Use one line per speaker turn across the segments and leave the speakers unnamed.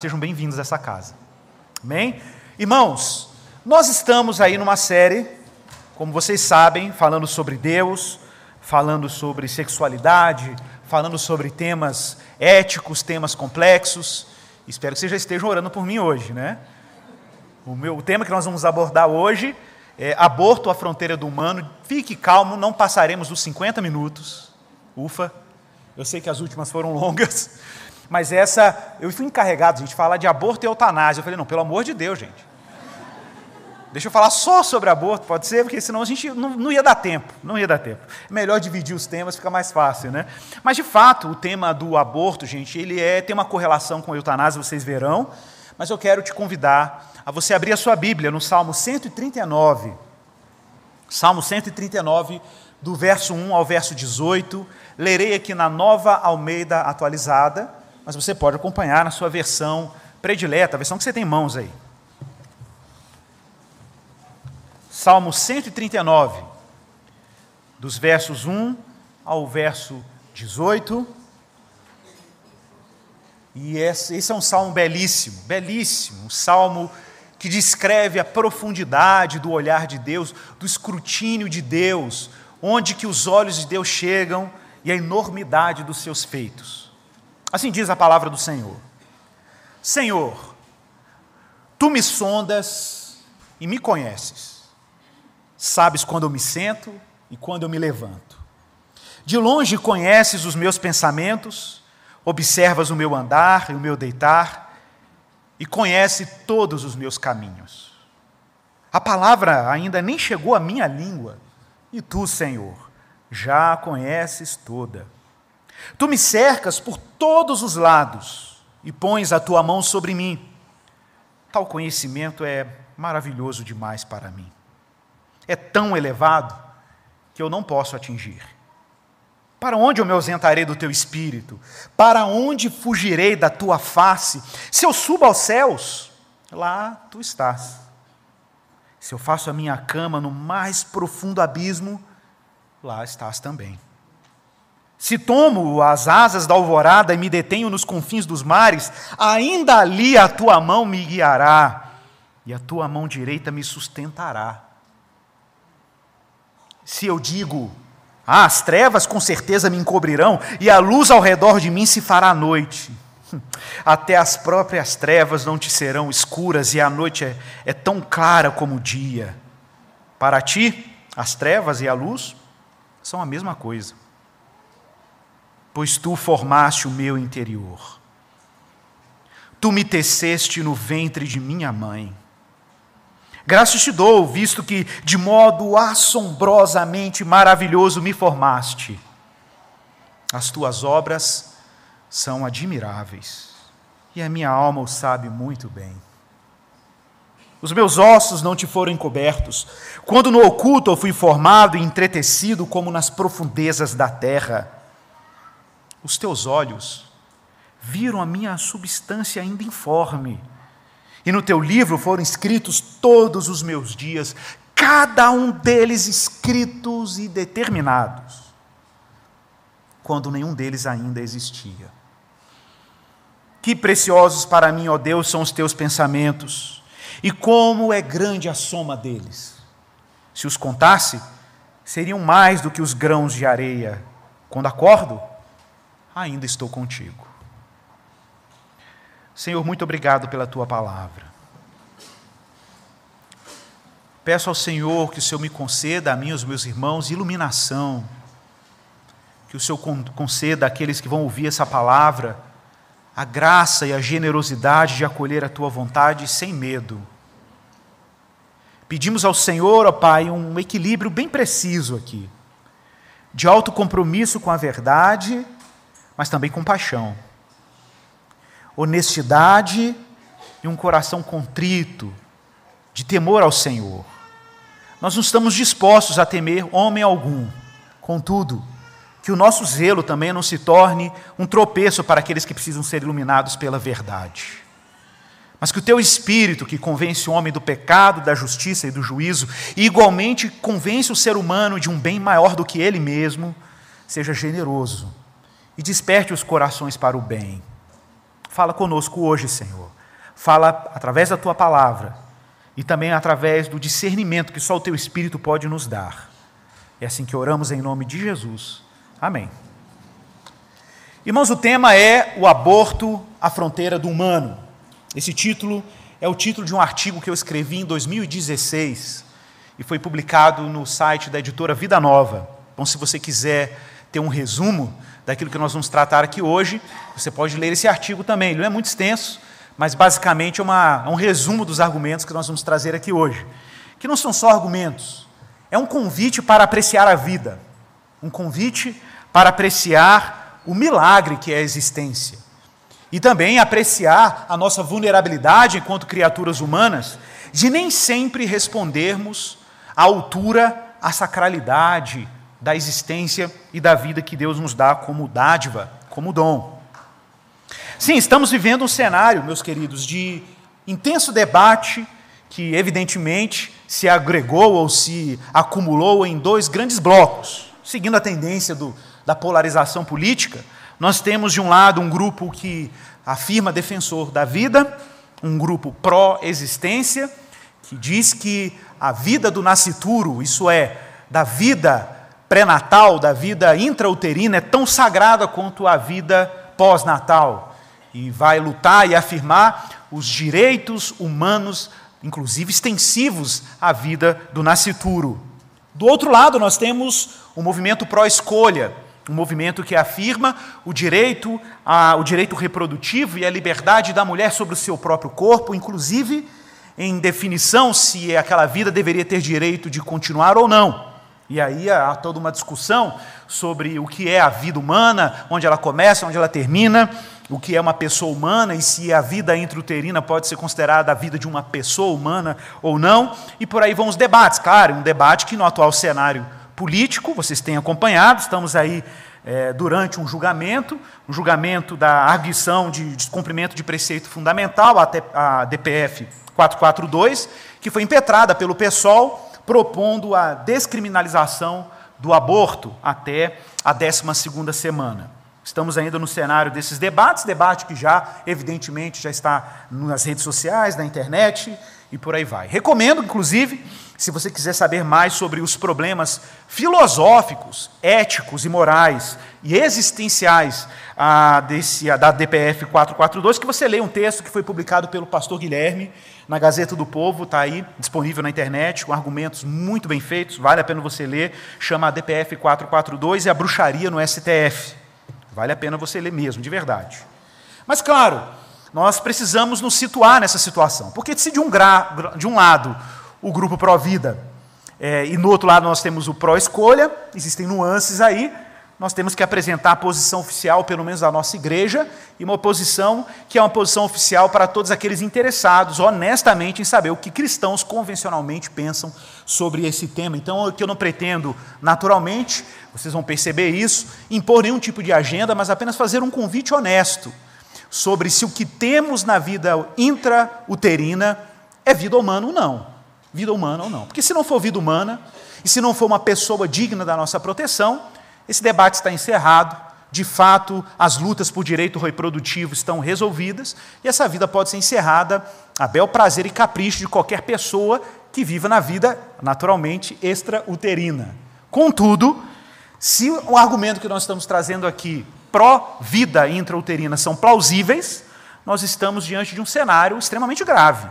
Sejam bem-vindos a essa casa. Amém? Irmãos, nós estamos aí numa série, como vocês sabem, falando sobre Deus, falando sobre sexualidade, falando sobre temas éticos, temas complexos. Espero que vocês já estejam orando por mim hoje, né? O, meu, o tema que nós vamos abordar hoje é aborto à fronteira do humano. Fique calmo, não passaremos dos 50 minutos. Ufa, eu sei que as últimas foram longas. Mas essa, eu fui encarregado, gente, de falar de aborto e eutanásia. Eu falei, não, pelo amor de Deus, gente. Deixa eu falar só sobre aborto, pode ser, porque senão a gente não, não, ia dar tempo, não ia dar tempo. É melhor dividir os temas, fica mais fácil, né? Mas de fato, o tema do aborto, gente, ele é tem uma correlação com a eutanásia, vocês verão. Mas eu quero te convidar a você abrir a sua Bíblia no Salmo 139. Salmo 139, do verso 1 ao verso 18. Lerei aqui na Nova Almeida atualizada mas você pode acompanhar na sua versão predileta, a versão que você tem em mãos aí. Salmo 139, dos versos 1 ao verso 18. E esse, é um salmo belíssimo, belíssimo, um salmo que descreve a profundidade do olhar de Deus, do escrutínio de Deus, onde que os olhos de Deus chegam e a enormidade dos seus feitos. Assim diz a palavra do Senhor. Senhor, tu me sondas e me conheces. Sabes quando eu me sento e quando eu me levanto. De longe conheces os meus pensamentos, observas o meu andar e o meu deitar, e conhece todos os meus caminhos. A palavra ainda nem chegou à minha língua, e tu, Senhor, já a conheces toda. Tu me cercas por todos os lados e pões a tua mão sobre mim. Tal conhecimento é maravilhoso demais para mim. É tão elevado que eu não posso atingir. Para onde eu me ausentarei do teu espírito? Para onde fugirei da tua face? Se eu subo aos céus, lá tu estás. Se eu faço a minha cama no mais profundo abismo, lá estás também. Se tomo as asas da alvorada e me detenho nos confins dos mares, ainda ali a tua mão me guiará e a tua mão direita me sustentará. Se eu digo, ah, as trevas com certeza me encobrirão e a luz ao redor de mim se fará noite. Até as próprias trevas não te serão escuras e a noite é, é tão clara como o dia. Para ti, as trevas e a luz são a mesma coisa pois tu formaste o meu interior. Tu me teceste no ventre de minha mãe. Graças te dou, visto que de modo assombrosamente maravilhoso me formaste. As tuas obras são admiráveis, e a minha alma o sabe muito bem. Os meus ossos não te foram encobertos, quando no oculto eu fui formado e entretecido como nas profundezas da terra os teus olhos viram a minha substância ainda informe. E no teu livro foram escritos todos os meus dias, cada um deles escritos e determinados, quando nenhum deles ainda existia. Que preciosos para mim, ó Deus, são os teus pensamentos, e como é grande a soma deles. Se os contasse, seriam mais do que os grãos de areia. Quando acordo, ainda estou contigo. Senhor, muito obrigado pela tua palavra. Peço ao Senhor que o Senhor me conceda, a mim e aos meus irmãos, iluminação. Que o Senhor conceda àqueles que vão ouvir essa palavra a graça e a generosidade de acolher a tua vontade sem medo. Pedimos ao Senhor, ó Pai, um equilíbrio bem preciso aqui, de alto compromisso com a verdade mas também compaixão, honestidade e um coração contrito, de temor ao Senhor. Nós não estamos dispostos a temer homem algum, contudo, que o nosso zelo também não se torne um tropeço para aqueles que precisam ser iluminados pela verdade. Mas que o teu espírito, que convence o homem do pecado, da justiça e do juízo, e igualmente convence o ser humano de um bem maior do que ele mesmo, seja generoso e desperte os corações para o bem. Fala conosco hoje, Senhor. Fala através da tua palavra e também através do discernimento que só o teu Espírito pode nos dar. É assim que oramos em nome de Jesus. Amém. Irmãos, o tema é o aborto à fronteira do humano. Esse título é o título de um artigo que eu escrevi em 2016 e foi publicado no site da editora Vida Nova. Então, se você quiser ter um resumo daquilo que nós vamos tratar aqui hoje, você pode ler esse artigo também. Ele não é muito extenso, mas basicamente é, uma, é um resumo dos argumentos que nós vamos trazer aqui hoje. Que não são só argumentos, é um convite para apreciar a vida, um convite para apreciar o milagre que é a existência. E também apreciar a nossa vulnerabilidade enquanto criaturas humanas, de nem sempre respondermos à altura, à sacralidade da existência e da vida que Deus nos dá como dádiva, como dom. Sim, estamos vivendo um cenário, meus queridos, de intenso debate que, evidentemente, se agregou ou se acumulou em dois grandes blocos. Seguindo a tendência do, da polarização política, nós temos, de um lado, um grupo que afirma defensor da vida, um grupo pró-existência, que diz que a vida do nascituro, isso é, da vida pré-natal, da vida intrauterina, é tão sagrada quanto a vida pós-natal. E vai lutar e afirmar os direitos humanos, inclusive extensivos à vida do nascituro. Do outro lado, nós temos o movimento pró-escolha, um movimento que afirma o direito, a, o direito reprodutivo e a liberdade da mulher sobre o seu próprio corpo, inclusive em definição se aquela vida deveria ter direito de continuar ou não. E aí há toda uma discussão sobre o que é a vida humana, onde ela começa, onde ela termina, o que é uma pessoa humana e se a vida intrauterina pode ser considerada a vida de uma pessoa humana ou não. E por aí vão os debates. Claro, um debate que no atual cenário político, vocês têm acompanhado, estamos aí é, durante um julgamento, um julgamento da arguição de descumprimento de preceito fundamental, a DPF 442, que foi impetrada pelo PSOL propondo a descriminalização do aborto até a 12ª semana. Estamos ainda no cenário desses debates, debate que já, evidentemente, já está nas redes sociais, na internet e por aí vai. Recomendo, inclusive, se você quiser saber mais sobre os problemas filosóficos, éticos e morais e existenciais ah, desse, da DPF 442, que você leia um texto que foi publicado pelo pastor Guilherme na Gazeta do Povo, está aí disponível na internet, com argumentos muito bem feitos, vale a pena você ler, chama DPF 442 e a bruxaria no STF. Vale a pena você ler mesmo, de verdade. Mas, claro, nós precisamos nos situar nessa situação, porque se de um, gra, de um lado o grupo pró-vida é, e no outro lado nós temos o pró-escolha, existem nuances aí, nós temos que apresentar a posição oficial, pelo menos da nossa igreja, e uma posição que é uma posição oficial para todos aqueles interessados, honestamente, em saber o que cristãos convencionalmente pensam sobre esse tema. Então, que eu não pretendo, naturalmente, vocês vão perceber isso, impor nenhum tipo de agenda, mas apenas fazer um convite honesto sobre se o que temos na vida intrauterina é vida humana ou não. Vida humana ou não. Porque se não for vida humana, e se não for uma pessoa digna da nossa proteção, esse debate está encerrado, de fato, as lutas por direito reprodutivo estão resolvidas e essa vida pode ser encerrada a bel prazer e capricho de qualquer pessoa que viva na vida, naturalmente, extrauterina. Contudo, se o argumento que nós estamos trazendo aqui, pró-vida intrauterina, são plausíveis, nós estamos diante de um cenário extremamente grave.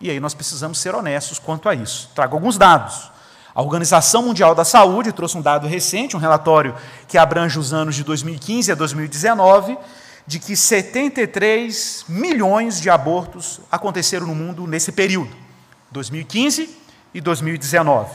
E aí nós precisamos ser honestos quanto a isso. Trago alguns dados. A Organização Mundial da Saúde trouxe um dado recente, um relatório que abrange os anos de 2015 a 2019, de que 73 milhões de abortos aconteceram no mundo nesse período, 2015 e 2019.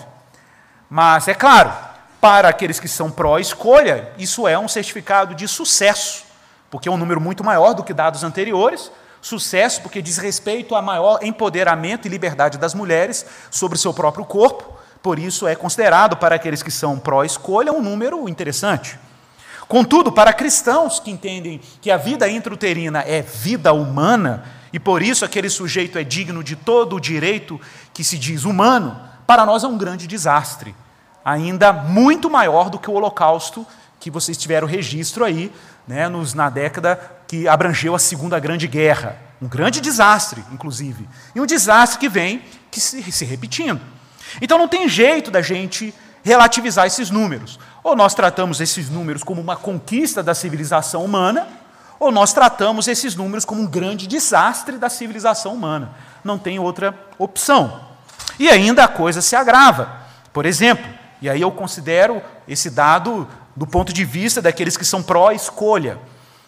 Mas, é claro, para aqueles que são pró-escolha, isso é um certificado de sucesso, porque é um número muito maior do que dados anteriores. Sucesso porque diz respeito a maior empoderamento e liberdade das mulheres sobre o seu próprio corpo por isso, é considerado para aqueles que são pró-escolha um número interessante. Contudo, para cristãos que entendem que a vida intrauterina é vida humana, e por isso aquele sujeito é digno de todo o direito que se diz humano, para nós é um grande desastre, ainda muito maior do que o Holocausto que vocês tiveram registro aí né, nos, na década que abrangeu a Segunda Grande Guerra. Um grande desastre, inclusive. E um desastre que vem que se, se repetindo. Então não tem jeito da gente relativizar esses números. Ou nós tratamos esses números como uma conquista da civilização humana, ou nós tratamos esses números como um grande desastre da civilização humana. Não tem outra opção. E ainda a coisa se agrava. Por exemplo, e aí eu considero esse dado do ponto de vista daqueles que são pró-escolha.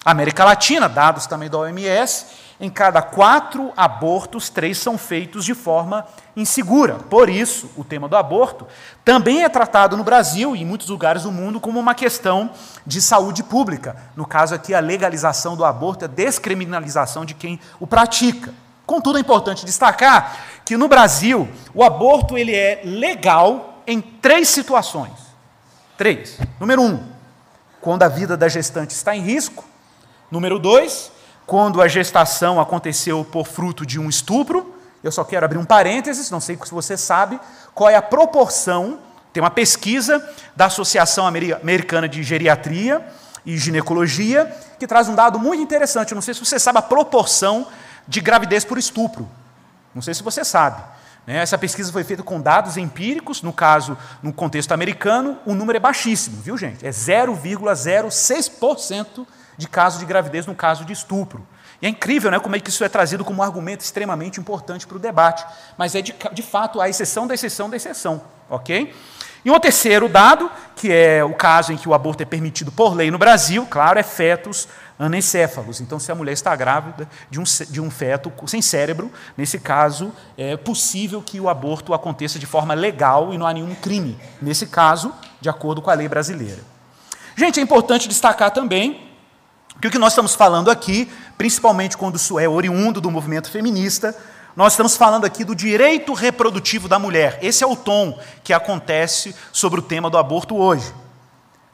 América Latina, dados também da OMS, em cada quatro abortos, três são feitos de forma insegura. Por isso, o tema do aborto também é tratado no Brasil e em muitos lugares do mundo como uma questão de saúde pública. No caso aqui, a legalização do aborto, a descriminalização de quem o pratica. Contudo, é importante destacar que no Brasil o aborto ele é legal em três situações. Três. Número um, quando a vida da gestante está em risco. Número dois, quando a gestação aconteceu por fruto de um estupro. Eu só quero abrir um parênteses, não sei se você sabe qual é a proporção. Tem uma pesquisa da Associação Americana de Geriatria e Ginecologia que traz um dado muito interessante. Eu não sei se você sabe a proporção de gravidez por estupro. Não sei se você sabe. Né? Essa pesquisa foi feita com dados empíricos, no caso, no contexto americano, o número é baixíssimo, viu, gente? É 0,06% de casos de gravidez no caso de estupro. E é incrível né, como é que isso é trazido como um argumento extremamente importante para o debate, mas é de, de fato a exceção da exceção da exceção, ok? E um terceiro dado, que é o caso em que o aborto é permitido por lei no Brasil, claro, é fetos anencéfalos. Então, se a mulher está grávida de um, de um feto sem cérebro, nesse caso, é possível que o aborto aconteça de forma legal e não há nenhum crime, nesse caso, de acordo com a lei brasileira. Gente, é importante destacar também porque o que nós estamos falando aqui, principalmente quando isso é oriundo do movimento feminista, nós estamos falando aqui do direito reprodutivo da mulher. Esse é o tom que acontece sobre o tema do aborto hoje.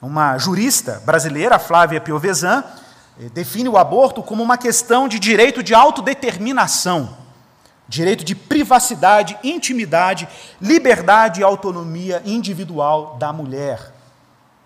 Uma jurista brasileira, Flávia Piovesan, define o aborto como uma questão de direito de autodeterminação, direito de privacidade, intimidade, liberdade e autonomia individual da mulher.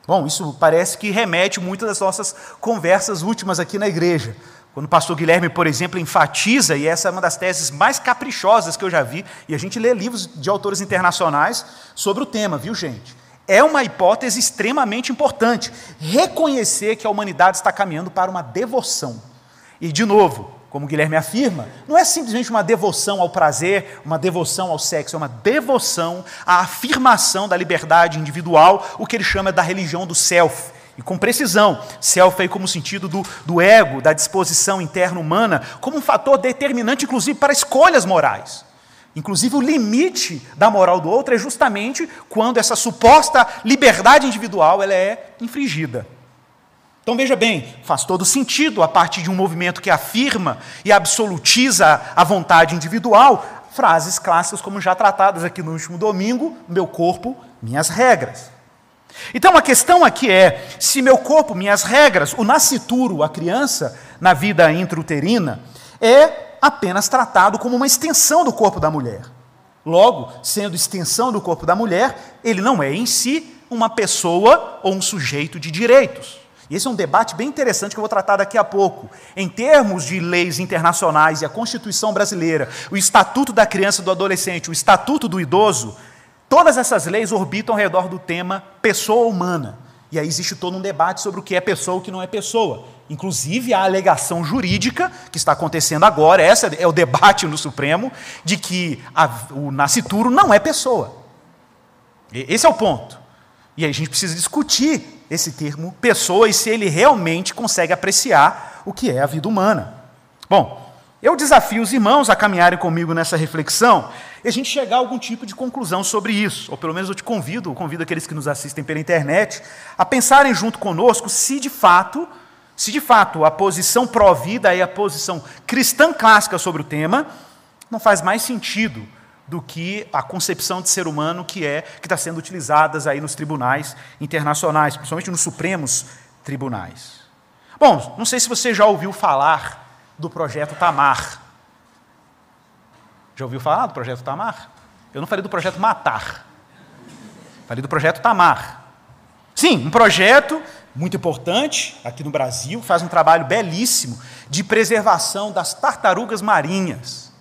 Bom, isso parece que remete muitas das nossas conversas últimas aqui na igreja. Quando o pastor Guilherme, por exemplo, enfatiza, e essa é uma das teses mais caprichosas que eu já vi, e a gente lê livros de autores internacionais sobre o tema, viu, gente? É uma hipótese extremamente importante. Reconhecer que a humanidade está caminhando para uma devoção. E, de novo, como Guilherme afirma, não é simplesmente uma devoção ao prazer, uma devoção ao sexo, é uma devoção à afirmação da liberdade individual, o que ele chama da religião do self. E com precisão, self aí como sentido do, do ego, da disposição interna humana, como um fator determinante, inclusive, para escolhas morais. Inclusive, o limite da moral do outro é justamente quando essa suposta liberdade individual ela é infringida. Então veja bem, faz todo sentido a partir de um movimento que afirma e absolutiza a vontade individual, frases clássicas como já tratadas aqui no último domingo, meu corpo, minhas regras. Então a questão aqui é: se meu corpo, minhas regras, o nascituro, a criança na vida intrauterina, é apenas tratado como uma extensão do corpo da mulher. Logo, sendo extensão do corpo da mulher, ele não é em si uma pessoa ou um sujeito de direitos. E esse é um debate bem interessante que eu vou tratar daqui a pouco. Em termos de leis internacionais e a Constituição brasileira, o Estatuto da Criança e do Adolescente, o Estatuto do Idoso, todas essas leis orbitam ao redor do tema pessoa humana. E aí existe todo um debate sobre o que é pessoa e o que não é pessoa. Inclusive a alegação jurídica que está acontecendo agora, essa é o debate no Supremo, de que a, o nascituro não é pessoa. Esse é o ponto. E aí a gente precisa discutir esse termo pessoa e se ele realmente consegue apreciar o que é a vida humana. Bom, eu desafio os irmãos a caminharem comigo nessa reflexão e a gente chegar a algum tipo de conclusão sobre isso, ou pelo menos eu te convido, convido aqueles que nos assistem pela internet, a pensarem junto conosco se de fato, se de fato a posição pró-vida e a posição cristã clássica sobre o tema não faz mais sentido do que a concepção de ser humano que é que está sendo utilizadas aí nos tribunais internacionais, principalmente nos supremos tribunais. Bom, não sei se você já ouviu falar do projeto Tamar. Já ouviu falar do projeto Tamar? Eu não falei do projeto Matar. Falei do projeto Tamar. Sim, um projeto muito importante aqui no Brasil, faz um trabalho belíssimo de preservação das tartarugas marinhas.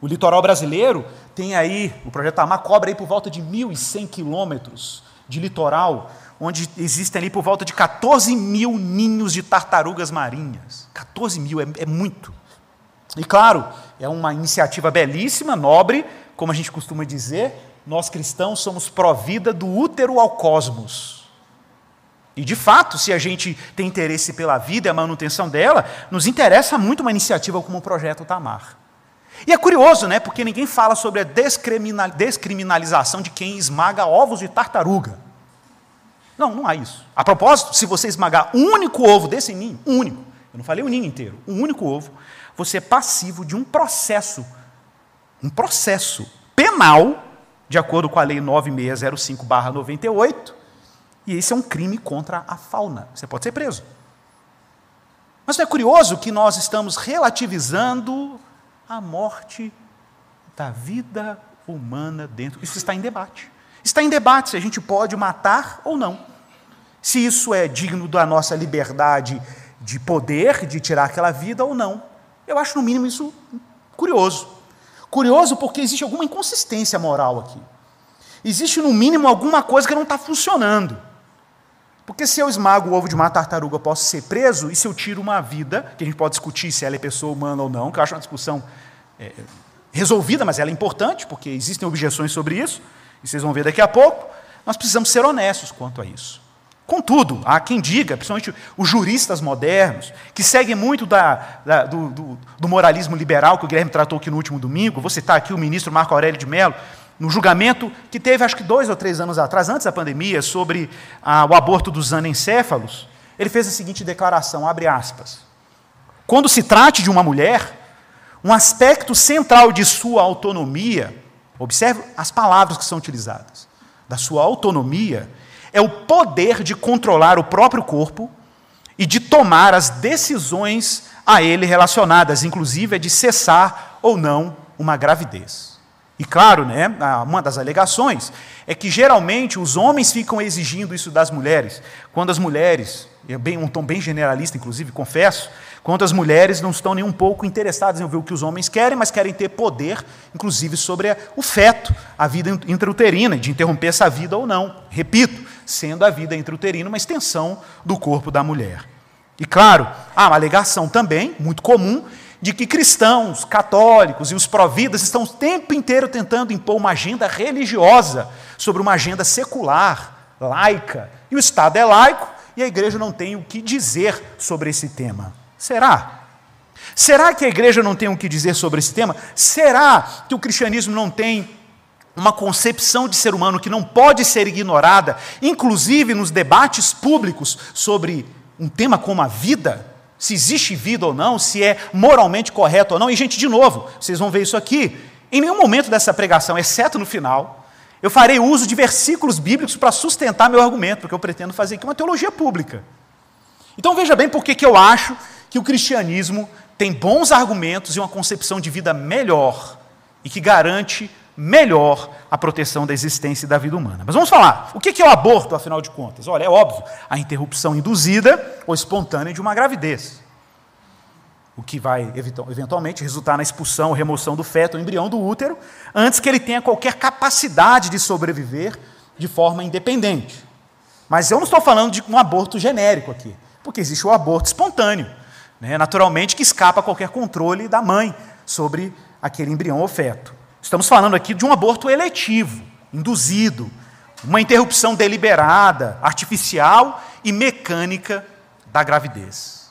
O litoral brasileiro tem aí, o projeto Tamar cobra aí por volta de 1.100 quilômetros de litoral, onde existem ali por volta de 14 mil ninhos de tartarugas marinhas. 14 mil é, é muito. E claro, é uma iniciativa belíssima, nobre, como a gente costuma dizer, nós cristãos somos pró-vida do útero ao cosmos. E de fato, se a gente tem interesse pela vida e a manutenção dela, nos interessa muito uma iniciativa como o Projeto Tamar. E é curioso, né? Porque ninguém fala sobre a descriminalização de quem esmaga ovos de tartaruga. Não, não há isso. A propósito, se você esmagar um único ovo desse ninho, um único, eu não falei o ninho inteiro, um único ovo, você é passivo de um processo, um processo penal de acordo com a Lei 9605-98, e esse é um crime contra a fauna. Você pode ser preso. Mas não é curioso que nós estamos relativizando a morte da vida humana dentro. Isso está em debate. Está em debate se a gente pode matar ou não. Se isso é digno da nossa liberdade de poder, de tirar aquela vida ou não. Eu acho, no mínimo, isso curioso. Curioso porque existe alguma inconsistência moral aqui. Existe, no mínimo, alguma coisa que não está funcionando. Porque se eu esmago o ovo de uma tartaruga, eu posso ser preso, e se eu tiro uma vida, que a gente pode discutir se ela é pessoa humana ou não, que eu acho uma discussão é, resolvida, mas ela é importante, porque existem objeções sobre isso, e vocês vão ver daqui a pouco, nós precisamos ser honestos quanto a isso. Contudo, há quem diga, principalmente os juristas modernos, que seguem muito da, da, do, do, do, moralismo liberal que o Guilherme tratou aqui no último domingo, vou citar aqui o ministro Marco Aurélio de Mello, no julgamento que teve, acho que dois ou três anos atrás, antes da pandemia, sobre ah, o aborto dos anencéfalos, ele fez a seguinte declaração, abre aspas, quando se trate de uma mulher, um aspecto central de sua autonomia, observe as palavras que são utilizadas, da sua autonomia, é o poder de controlar o próprio corpo e de tomar as decisões a ele relacionadas, inclusive a de cessar ou não uma gravidez. E claro, né, uma das alegações é que geralmente os homens ficam exigindo isso das mulheres, quando as mulheres, é bem, um tom bem generalista, inclusive, confesso, quando as mulheres não estão nem um pouco interessadas em ouvir o que os homens querem, mas querem ter poder, inclusive, sobre o feto, a vida intrauterina, de interromper essa vida ou não. Repito, sendo a vida intrauterina uma extensão do corpo da mulher. E claro, há uma alegação também, muito comum, de que cristãos, católicos e os providas estão o tempo inteiro tentando impor uma agenda religiosa sobre uma agenda secular, laica. E o Estado é laico e a igreja não tem o que dizer sobre esse tema. Será? Será que a igreja não tem o que dizer sobre esse tema? Será que o cristianismo não tem uma concepção de ser humano que não pode ser ignorada, inclusive nos debates públicos sobre um tema como a vida, se existe vida ou não, se é moralmente correto ou não. E, gente, de novo, vocês vão ver isso aqui. Em nenhum momento dessa pregação, exceto no final, eu farei uso de versículos bíblicos para sustentar meu argumento, porque eu pretendo fazer aqui uma teologia pública. Então veja bem por que eu acho que o cristianismo tem bons argumentos e uma concepção de vida melhor e que garante melhor a proteção da existência e da vida humana. Mas vamos falar, o que é o aborto, afinal de contas? Olha, é óbvio, a interrupção induzida ou espontânea de uma gravidez, o que vai eventualmente resultar na expulsão ou remoção do feto ou embrião do útero, antes que ele tenha qualquer capacidade de sobreviver de forma independente. Mas eu não estou falando de um aborto genérico aqui, porque existe o aborto espontâneo, né, naturalmente que escapa a qualquer controle da mãe sobre aquele embrião ou feto. Estamos falando aqui de um aborto eletivo, induzido, uma interrupção deliberada, artificial e mecânica da gravidez.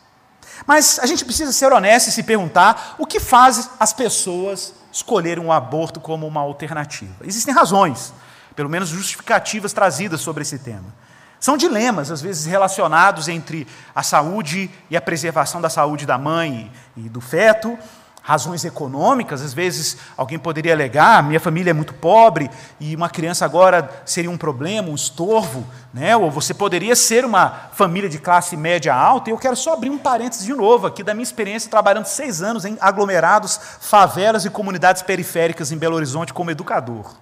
Mas a gente precisa ser honesto e se perguntar o que faz as pessoas escolherem um aborto como uma alternativa. Existem razões, pelo menos justificativas trazidas sobre esse tema. São dilemas, às vezes, relacionados entre a saúde e a preservação da saúde da mãe e do feto, razões econômicas, às vezes alguém poderia alegar, minha família é muito pobre e uma criança agora seria um problema, um estorvo, né? ou você poderia ser uma família de classe média alta, e eu quero só abrir um parênteses de novo aqui da minha experiência trabalhando seis anos em aglomerados, favelas e comunidades periféricas em Belo Horizonte como educador.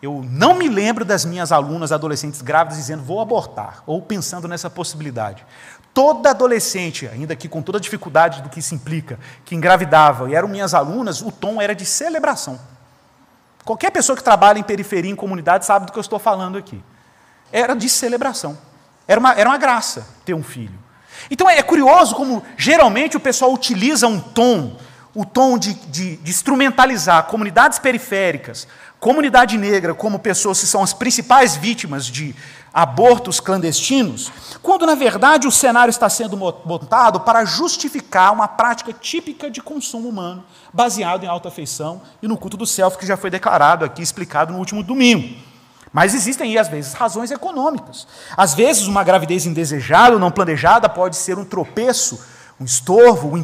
eu não me lembro das minhas alunas adolescentes grávidas dizendo vou abortar, ou pensando nessa possibilidade. Toda adolescente, ainda que com toda a dificuldade do que isso implica, que engravidava e eram minhas alunas, o tom era de celebração. Qualquer pessoa que trabalha em periferia, em comunidade, sabe do que eu estou falando aqui. Era de celebração. Era uma, era uma graça ter um filho. Então é curioso como geralmente o pessoal utiliza um tom, o tom de, de, de instrumentalizar comunidades periféricas, comunidade negra como pessoas que são as principais vítimas de abortos clandestinos, quando na verdade o cenário está sendo montado para justificar uma prática típica de consumo humano, baseado em alta afeição e no culto do self, que já foi declarado aqui, explicado no último domingo. Mas existem aí, às vezes, razões econômicas. Às vezes, uma gravidez indesejada ou não planejada pode ser um tropeço, um estorvo, um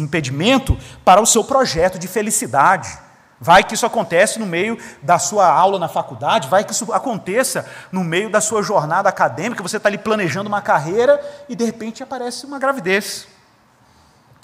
impedimento para o seu projeto de felicidade. Vai que isso acontece no meio da sua aula na faculdade, vai que isso aconteça no meio da sua jornada acadêmica, você está ali planejando uma carreira e de repente aparece uma gravidez.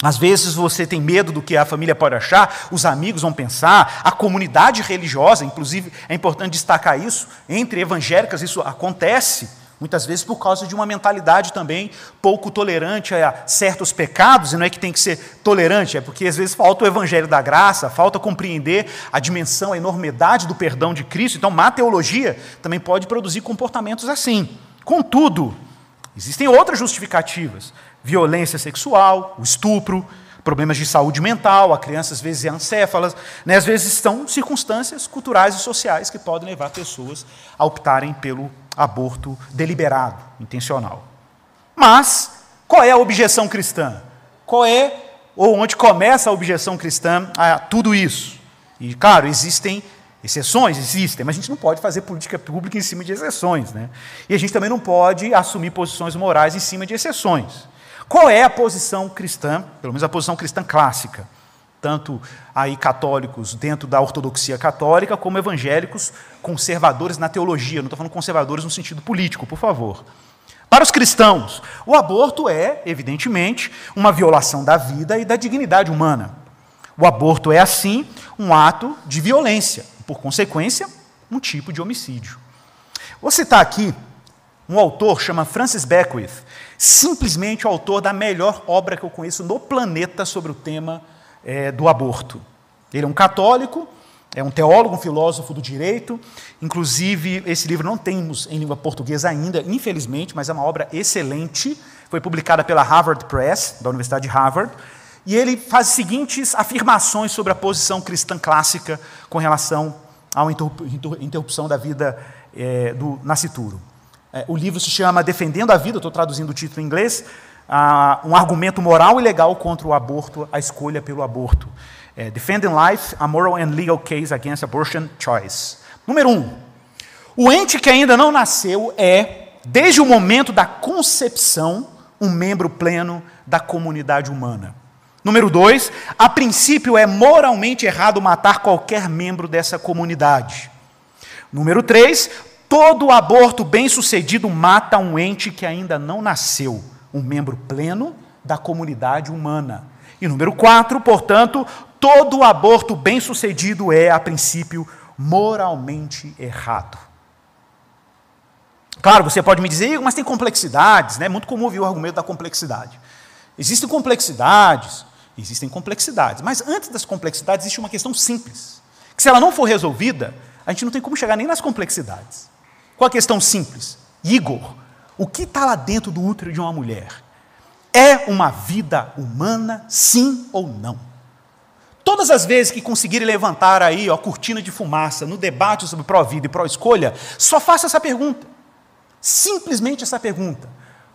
Às vezes você tem medo do que a família pode achar, os amigos vão pensar, a comunidade religiosa, inclusive é importante destacar isso, entre evangélicas isso acontece. Muitas vezes por causa de uma mentalidade também pouco tolerante a certos pecados, e não é que tem que ser tolerante, é porque às vezes falta o evangelho da graça, falta compreender a dimensão, a enormidade do perdão de Cristo. Então, má teologia também pode produzir comportamentos assim. Contudo, existem outras justificativas: violência sexual, o estupro, problemas de saúde mental, a criança às vezes é ancéfalas, né? às vezes são circunstâncias culturais e sociais que podem levar pessoas a optarem pelo aborto deliberado, intencional. Mas, qual é a objeção cristã? Qual é, ou onde começa a objeção cristã a tudo isso? E, claro, existem exceções, existem, mas a gente não pode fazer política pública em cima de exceções. Né? E a gente também não pode assumir posições morais em cima de exceções. Qual é a posição cristã, pelo menos a posição cristã clássica? Tanto aí católicos dentro da ortodoxia católica, como evangélicos conservadores na teologia. Não estou falando conservadores no sentido político, por favor. Para os cristãos, o aborto é, evidentemente, uma violação da vida e da dignidade humana. O aborto é, assim, um ato de violência, por consequência, um tipo de homicídio. Vou citar aqui um autor chama Francis Beckwith, simplesmente o autor da melhor obra que eu conheço no planeta sobre o tema é, do aborto. Ele é um católico, é um teólogo, um filósofo do direito. Inclusive, esse livro não temos em língua portuguesa ainda, infelizmente, mas é uma obra excelente. Foi publicada pela Harvard Press, da Universidade de Harvard. E ele faz as seguintes afirmações sobre a posição cristã clássica com relação à interrupção da vida é, do nascituro. É, o livro se chama Defendendo a Vida, estou traduzindo o título em inglês, um argumento moral e legal contra o aborto, a escolha pelo aborto. É, Defending Life, a Moral and Legal Case Against Abortion Choice. Número um, o ente que ainda não nasceu é, desde o momento da concepção, um membro pleno da comunidade humana. Número dois, a princípio é moralmente errado matar qualquer membro dessa comunidade. Número três, todo aborto bem-sucedido mata um ente que ainda não nasceu um membro pleno da comunidade humana. E número quatro, portanto, todo aborto bem-sucedido é, a princípio, moralmente errado. Claro, você pode me dizer, mas tem complexidades, né? É muito comum ouvir o argumento da complexidade. Existem complexidades, existem complexidades, mas antes das complexidades existe uma questão simples, que se ela não for resolvida, a gente não tem como chegar nem nas complexidades. Qual a questão simples? Igor, o que está lá dentro do útero de uma mulher? É uma vida humana, sim ou não? Todas as vezes que conseguirem levantar aí a cortina de fumaça no debate sobre pró-vida e pró-escolha, só faça essa pergunta. Simplesmente essa pergunta.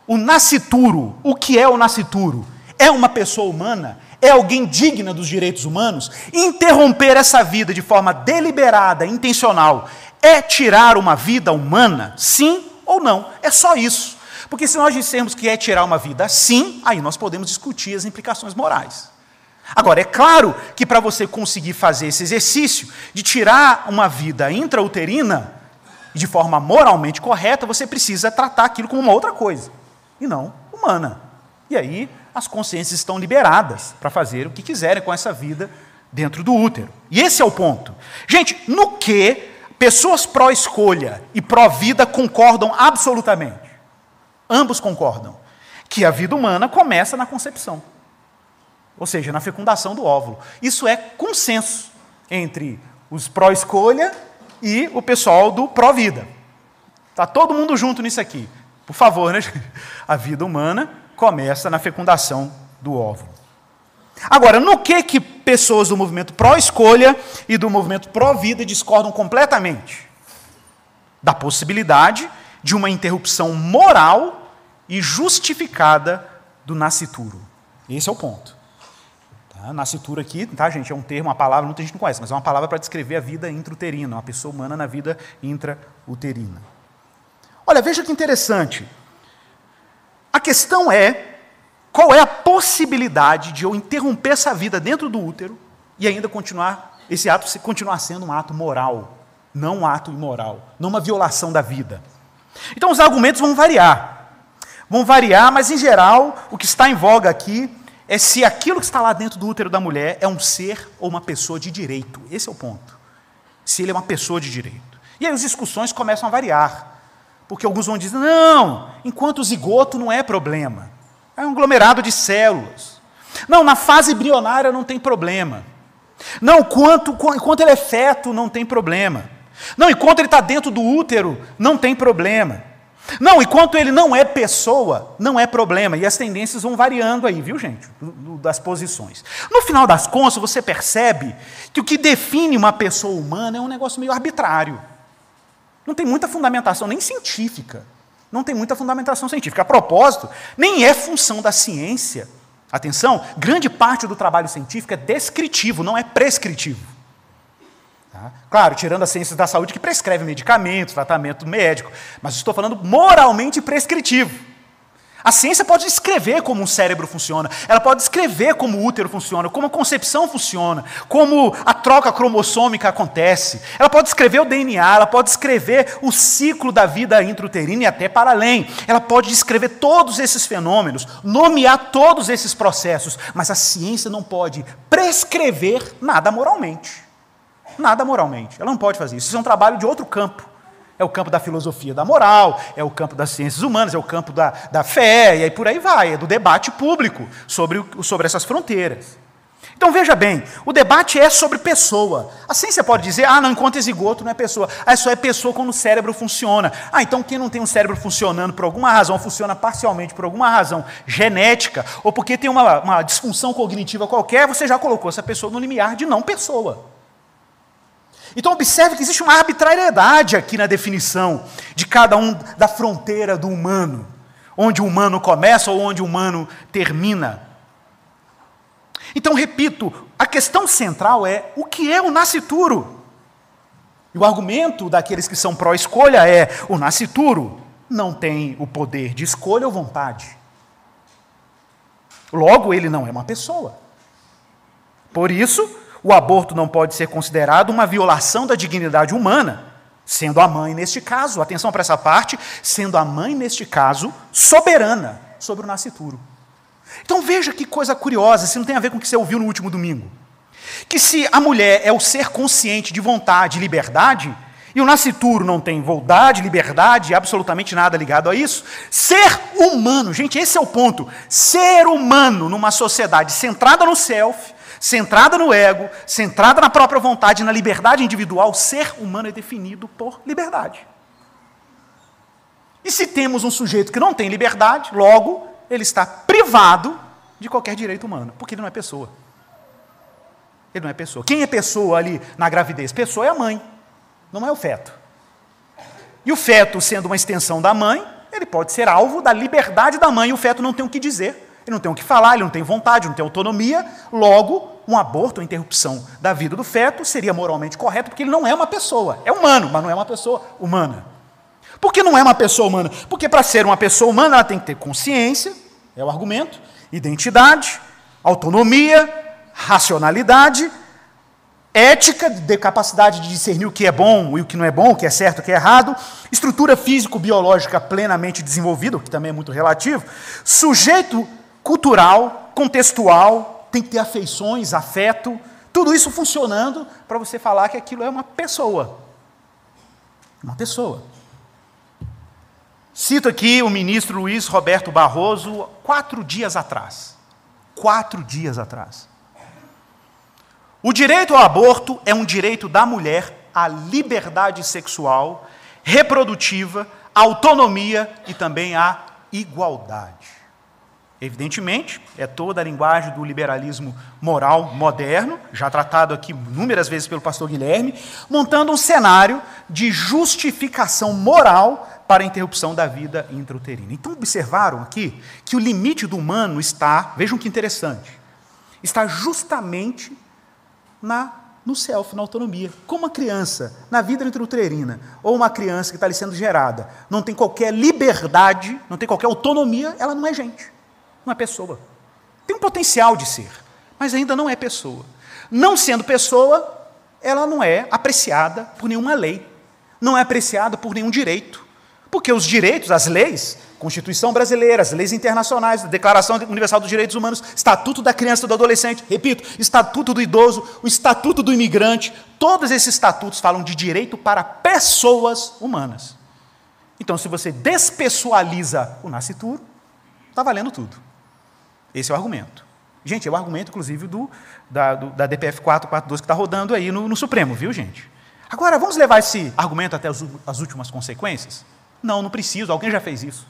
O nascituro, o que é o nascituro? É uma pessoa humana? É alguém digna dos direitos humanos? Interromper essa vida de forma deliberada, intencional, é tirar uma vida humana? Sim ou não. É só isso. Porque se nós dissermos que é tirar uma vida assim, aí nós podemos discutir as implicações morais. Agora, é claro que para você conseguir fazer esse exercício de tirar uma vida intrauterina de forma moralmente correta, você precisa tratar aquilo como uma outra coisa, e não humana. E aí as consciências estão liberadas para fazer o que quiserem com essa vida dentro do útero. E esse é o ponto. Gente, no que pessoas pró-escolha e pró-vida concordam absolutamente. Ambos concordam que a vida humana começa na concepção, ou seja, na fecundação do óvulo. Isso é consenso entre os pró-escolha e o pessoal do pró-vida. Está todo mundo junto nisso aqui. Por favor, né? A vida humana começa na fecundação do óvulo. Agora, no que que pessoas do movimento pró-escolha e do movimento pró-vida discordam completamente? Da possibilidade de uma interrupção moral e justificada do nascituro. Esse é o ponto. Tá? Aqui, tá, gente, é um termo, uma palavra, muita gente não conhece, mas é uma palavra para descrever a vida intrauterina, uma pessoa humana na vida intrauterina. Olha, veja que interessante. A questão é qual é a possibilidade de eu interromper essa vida dentro do útero e ainda continuar, esse ato continuar sendo um ato moral, não um ato imoral, não uma violação da vida. Então os argumentos vão variar. Vão variar, mas em geral, o que está em voga aqui é se aquilo que está lá dentro do útero da mulher é um ser ou uma pessoa de direito. Esse é o ponto. Se ele é uma pessoa de direito. E aí as discussões começam a variar. Porque alguns vão dizer, não, enquanto o zigoto não é problema. É um aglomerado de células. Não, na fase embrionária não tem problema. Não, quanto, enquanto ele é feto, não tem problema. Não, enquanto ele está dentro do útero, não tem problema. Não, enquanto ele não é pessoa, não é problema. E as tendências vão variando aí, viu, gente? Das posições. No final das contas, você percebe que o que define uma pessoa humana é um negócio meio arbitrário. Não tem muita fundamentação nem científica não tem muita fundamentação científica. A propósito, nem é função da ciência. Atenção, grande parte do trabalho científico é descritivo, não é prescritivo. Tá? Claro, tirando as ciências da saúde que prescreve medicamentos, tratamento médico, mas estou falando moralmente prescritivo. A ciência pode descrever como um cérebro funciona, ela pode descrever como o útero funciona, como a concepção funciona, como a troca cromossômica acontece. Ela pode descrever o DNA, ela pode descrever o ciclo da vida intrauterina e até para além. Ela pode descrever todos esses fenômenos, nomear todos esses processos, mas a ciência não pode prescrever nada moralmente. Nada moralmente. Ela não pode fazer isso. Isso é um trabalho de outro campo. É o campo da filosofia da moral, é o campo das ciências humanas, é o campo da, da fé, e aí por aí vai, é do debate público sobre, sobre essas fronteiras. Então veja bem, o debate é sobre pessoa. A ciência pode dizer, ah, não, enquanto exigoto não é pessoa. Ah, só é pessoa quando o cérebro funciona. Ah, então quem não tem um cérebro funcionando por alguma razão, funciona parcialmente por alguma razão genética, ou porque tem uma, uma disfunção cognitiva qualquer, você já colocou essa pessoa no limiar de não pessoa. Então observe que existe uma arbitrariedade aqui na definição de cada um da fronteira do humano, onde o humano começa ou onde o humano termina. Então, repito, a questão central é o que é o nascituro? E o argumento daqueles que são pró-escolha é: o nascituro não tem o poder de escolha ou vontade. Logo, ele não é uma pessoa. Por isso, o aborto não pode ser considerado uma violação da dignidade humana, sendo a mãe, neste caso, atenção para essa parte, sendo a mãe, neste caso, soberana sobre o nascituro. Então veja que coisa curiosa, isso não tem a ver com o que você ouviu no último domingo. Que se a mulher é o ser consciente de vontade e liberdade, e o nascituro não tem vontade, liberdade, absolutamente nada ligado a isso, ser humano, gente, esse é o ponto. Ser humano numa sociedade centrada no self, centrada no ego, centrada na própria vontade, na liberdade individual, ser humano é definido por liberdade. E se temos um sujeito que não tem liberdade, logo, ele está privado de qualquer direito humano, porque ele não é pessoa. Ele não é pessoa. Quem é pessoa ali na gravidez? Pessoa é a mãe, não é o feto. E o feto, sendo uma extensão da mãe, ele pode ser alvo da liberdade da mãe, e o feto não tem o que dizer ele não tem o que falar, ele não tem vontade, não tem autonomia, logo, um aborto, uma interrupção da vida do feto seria moralmente correto, porque ele não é uma pessoa. É humano, mas não é uma pessoa humana. Por que não é uma pessoa humana? Porque para ser uma pessoa humana ela tem que ter consciência, é o argumento, identidade, autonomia, racionalidade, ética, de capacidade de discernir o que é bom e o que não é bom, o que é certo, o que é errado, estrutura físico-biológica plenamente desenvolvida, o que também é muito relativo, sujeito cultural, contextual, tem que ter afeições, afeto, tudo isso funcionando para você falar que aquilo é uma pessoa. Uma pessoa. Cito aqui o ministro Luiz Roberto Barroso, quatro dias atrás. Quatro dias atrás. O direito ao aborto é um direito da mulher à liberdade sexual, reprodutiva, autonomia e também à igualdade. Evidentemente, é toda a linguagem do liberalismo moral moderno, já tratado aqui inúmeras vezes pelo pastor Guilherme, montando um cenário de justificação moral para a interrupção da vida intrauterina. Então, observaram aqui que o limite do humano está, vejam que interessante, está justamente na no self, na autonomia. Como uma criança, na vida intrauterina, ou uma criança que está ali sendo gerada, não tem qualquer liberdade, não tem qualquer autonomia, ela não é gente uma pessoa. Tem um potencial de ser, mas ainda não é pessoa. Não sendo pessoa, ela não é apreciada por nenhuma lei, não é apreciada por nenhum direito. Porque os direitos, as leis, Constituição brasileira, as leis internacionais, Declaração Universal dos Direitos Humanos, Estatuto da Criança e do Adolescente, repito, Estatuto do Idoso, o Estatuto do Imigrante, todos esses estatutos falam de direito para pessoas humanas. Então, se você despessoaliza o nascituro, está valendo tudo. Esse é o argumento. Gente, é o argumento, inclusive, do, da, do, da DPF 442 que está rodando aí no, no, Supremo, viu, gente? Agora, vamos levar esse argumento até as, as últimas consequências? Não, não preciso. Alguém já fez isso.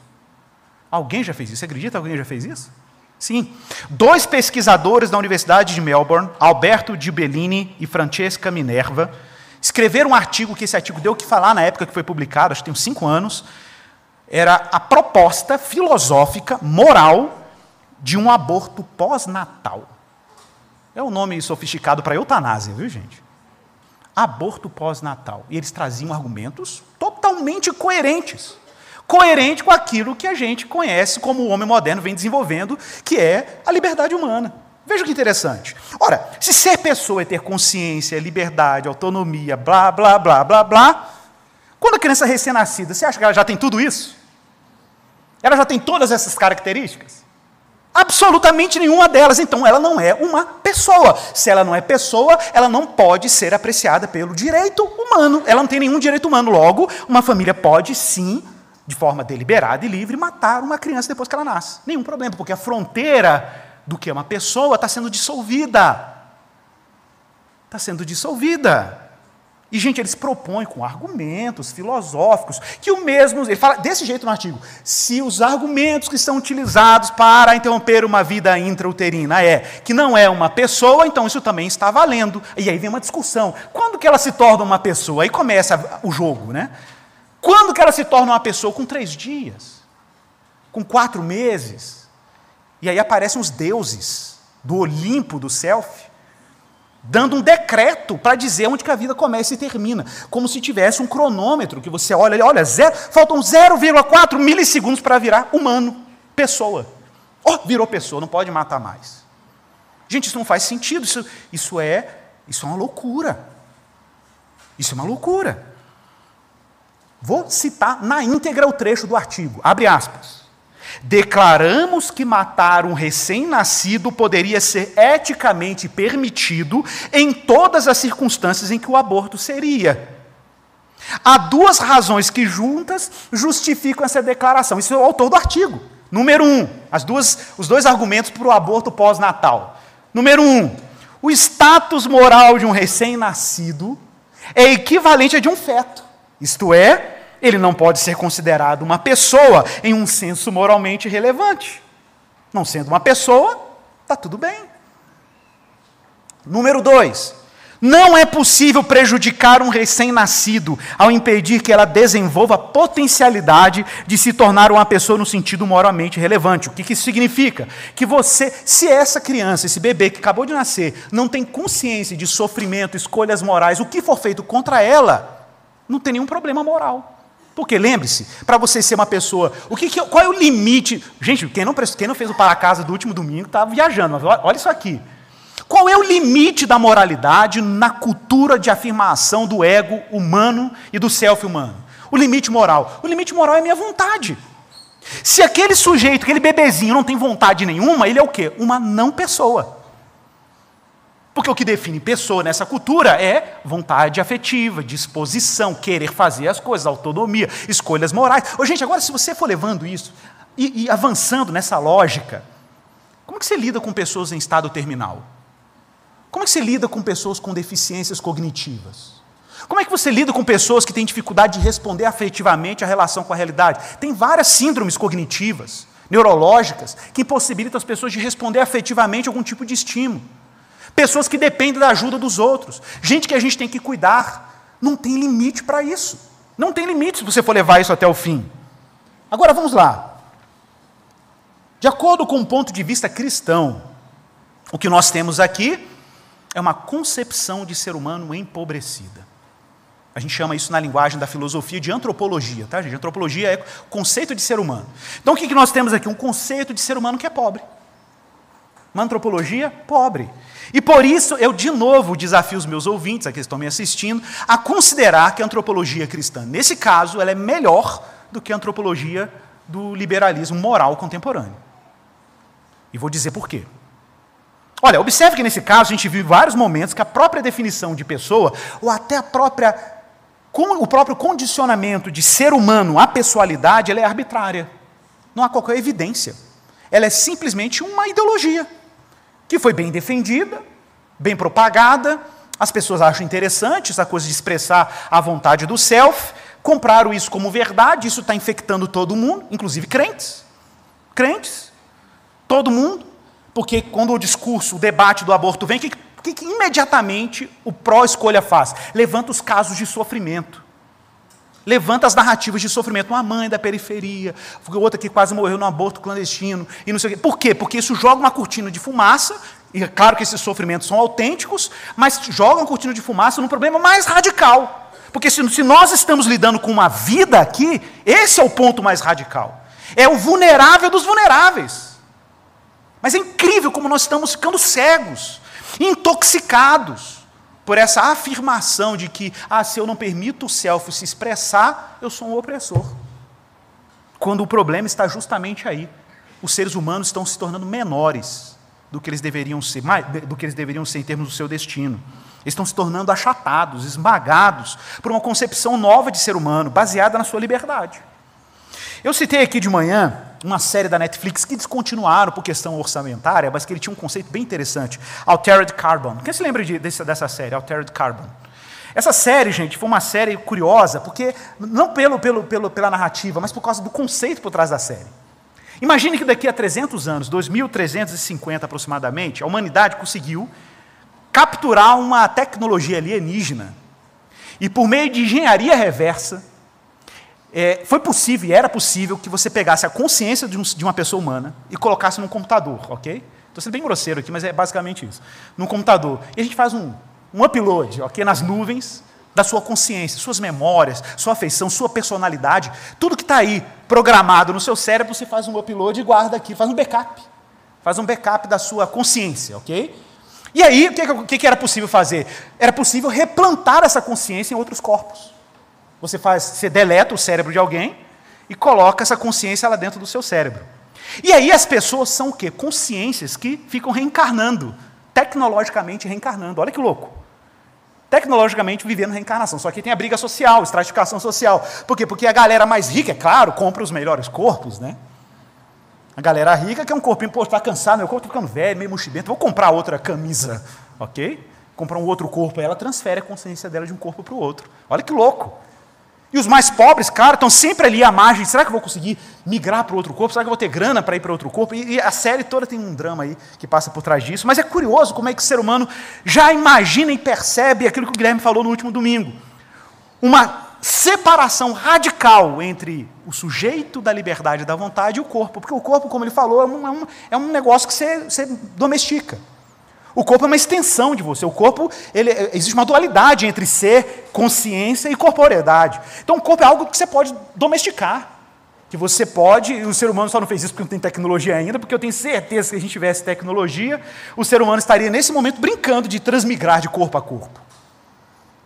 Alguém já fez isso. Você acredita que alguém já fez isso? Sim. Dois pesquisadores da Universidade de Melbourne, Alberto Di Bellini e Francesca Minerva, escreveram um artigo que esse artigo deu o que falar na época que foi publicado, acho que tem uns cinco anos. Era a proposta filosófica, moral, de um aborto pós-natal. É um nome sofisticado para eutanásia, viu, gente? Aborto pós-natal. E eles traziam argumentos totalmente coerentes. Coerente com aquilo que a gente conhece como o homem moderno vem desenvolvendo, que é a liberdade humana. Veja que interessante. Ora, se ser pessoa é ter consciência, liberdade, autonomia, blá, blá, blá, blá, blá, quando a criança recém-nascida, você acha que ela já tem tudo isso? Ela já tem todas essas características? Absolutamente nenhuma delas. Então, ela não é uma pessoa. Se ela não é pessoa, ela não pode ser apreciada pelo direito humano. Ela não tem nenhum direito humano. Logo, uma família pode sim, de forma deliberada e livre, matar uma criança depois que ela nasce. Nenhum problema, porque a fronteira do que é uma pessoa está sendo dissolvida. Está sendo dissolvida. E, gente, eles propõem com argumentos filosóficos que o mesmo. Ele fala desse jeito no artigo: se os argumentos que são utilizados para interromper uma vida intrauterina é que não é uma pessoa, então isso também está valendo. E aí vem uma discussão: quando que ela se torna uma pessoa? Aí começa o jogo, né? Quando que ela se torna uma pessoa? Com três dias, com quatro meses. E aí aparecem os deuses do Olimpo, do Self dando um decreto para dizer onde que a vida começa e termina, como se tivesse um cronômetro que você olha, olha, zero, faltam 0,4 milissegundos para virar humano, pessoa. Oh, virou pessoa, não pode matar mais. Gente, isso não faz sentido, isso, isso é isso é uma loucura. Isso é uma loucura. Vou citar na íntegra o trecho do artigo. Abre aspas. Declaramos que matar um recém-nascido poderia ser eticamente permitido em todas as circunstâncias em que o aborto seria. Há duas razões que juntas justificam essa declaração. Isso é o autor do artigo. Número um, as duas, os dois argumentos para o aborto pós-natal. Número um, o status moral de um recém-nascido é equivalente a de um feto. Isto é, ele não pode ser considerado uma pessoa em um senso moralmente relevante. Não sendo uma pessoa, está tudo bem. Número dois, não é possível prejudicar um recém-nascido ao impedir que ela desenvolva a potencialidade de se tornar uma pessoa no sentido moralmente relevante. O que isso significa? Que você, se essa criança, esse bebê que acabou de nascer, não tem consciência de sofrimento, escolhas morais, o que for feito contra ela, não tem nenhum problema moral. Porque lembre-se, para você ser uma pessoa, o que, que, qual é o limite? Gente, quem não, quem não fez o para casa do último domingo está viajando, mas olha isso aqui. Qual é o limite da moralidade na cultura de afirmação do ego humano e do self humano? O limite moral. O limite moral é minha vontade. Se aquele sujeito, aquele bebezinho não tem vontade nenhuma, ele é o quê? Uma não pessoa. Porque o que define pessoa nessa cultura é vontade afetiva, disposição, querer fazer as coisas, autonomia, escolhas morais. Ô, gente, agora se você for levando isso e, e avançando nessa lógica, como que você lida com pessoas em estado terminal? Como é que você lida com pessoas com deficiências cognitivas? Como é que você lida com pessoas que têm dificuldade de responder afetivamente à relação com a realidade? Tem várias síndromes cognitivas, neurológicas, que impossibilitam as pessoas de responder afetivamente a algum tipo de estímulo. Pessoas que dependem da ajuda dos outros. Gente que a gente tem que cuidar. Não tem limite para isso. Não tem limite se você for levar isso até o fim. Agora vamos lá. De acordo com o ponto de vista cristão, o que nós temos aqui é uma concepção de ser humano empobrecida. A gente chama isso na linguagem da filosofia de antropologia, tá, gente? Antropologia é conceito de ser humano. Então o que nós temos aqui? Um conceito de ser humano que é pobre. Uma antropologia pobre. E por isso eu, de novo, desafio os meus ouvintes, aqui que estão me assistindo, a considerar que a antropologia cristã, nesse caso, ela é melhor do que a antropologia do liberalismo moral contemporâneo. E vou dizer por quê. Olha, observe que nesse caso a gente viu vários momentos que a própria definição de pessoa, ou até a própria, o próprio condicionamento de ser humano à pessoalidade, ela é arbitrária. Não há qualquer evidência. Ela é simplesmente uma ideologia que foi bem defendida, bem propagada, as pessoas acham interessante essa coisa de expressar a vontade do self, compraram isso como verdade, isso está infectando todo mundo, inclusive crentes. Crentes, todo mundo, porque quando o discurso, o debate do aborto vem, o que, que, que imediatamente o pró-escolha faz? Levanta os casos de sofrimento levanta as narrativas de sofrimento. Uma mãe da periferia, outra que quase morreu num aborto clandestino, e não sei o quê. Por quê? Porque isso joga uma cortina de fumaça, e é claro que esses sofrimentos são autênticos, mas joga uma cortina de fumaça num problema mais radical. Porque se, se nós estamos lidando com uma vida aqui, esse é o ponto mais radical. É o vulnerável dos vulneráveis. Mas é incrível como nós estamos ficando cegos, intoxicados por essa afirmação de que, ah, se eu não permito o self se expressar, eu sou um opressor. Quando o problema está justamente aí. Os seres humanos estão se tornando menores do que eles deveriam ser, do que eles deveriam ser em termos do seu destino. Eles estão se tornando achatados, esmagados por uma concepção nova de ser humano, baseada na sua liberdade. Eu citei aqui de manhã uma série da Netflix que descontinuaram por questão orçamentária, mas que ele tinha um conceito bem interessante, Altered Carbon. Quem se lembra de, dessa, dessa série, Altered Carbon? Essa série, gente, foi uma série curiosa, porque não pelo, pelo, pelo, pela narrativa, mas por causa do conceito por trás da série. Imagine que daqui a 300 anos, 2350 aproximadamente, a humanidade conseguiu capturar uma tecnologia alienígena e, por meio de engenharia reversa, é, foi possível e era possível que você pegasse a consciência de, um, de, uma pessoa humana e colocasse num computador, ok? Estou sendo bem grosseiro aqui, mas é basicamente isso. Num computador. E a gente faz um, um upload, ok? Nas nuvens da sua consciência, suas memórias, sua afeição, sua personalidade, tudo que está aí programado no seu cérebro, você faz um upload e guarda aqui, faz um backup. Faz um backup da sua consciência, ok? E aí, o que, que era possível fazer? Era possível replantar essa consciência em outros corpos. Você faz, você deleta o cérebro de alguém e coloca essa consciência lá dentro do seu cérebro. E aí as pessoas são o quê? Consciências que ficam reencarnando, tecnologicamente reencarnando. Olha que louco. Tecnologicamente vivendo reencarnação. Só que tem a briga social, estratificação social. Por quê? Porque a galera mais rica, é claro, compra os melhores corpos, né? A galera rica quer um corpinho, pô, está cansado, meu corpo está ficando velho, meio mochibento, vou comprar outra camisa, ok? Comprar um outro corpo, aí ela transfere a consciência dela de um corpo para o outro. Olha que louco. E os mais pobres, claro, estão sempre ali à margem. Será que eu vou conseguir migrar para outro corpo? Será que eu vou ter grana para ir para outro corpo? E, e, a série toda tem um drama aí que passa por trás disso. Mas é curioso como é que o ser humano já imagina e percebe aquilo que o Guilherme falou no último domingo. Uma separação radical entre o sujeito da liberdade e da vontade e o corpo. Porque o corpo, como ele falou, é um, é um, é um negócio que você, você domestica. O corpo é uma extensão de você. O corpo, ele, existe uma dualidade entre ser, consciência e corporeidade. Então, o corpo é algo que você pode domesticar. Que você pode, e o ser humano só não fez isso porque não tem tecnologia ainda, porque eu tenho certeza que se a gente tivesse tecnologia, o ser humano estaria nesse momento brincando de transmigrar de corpo a corpo.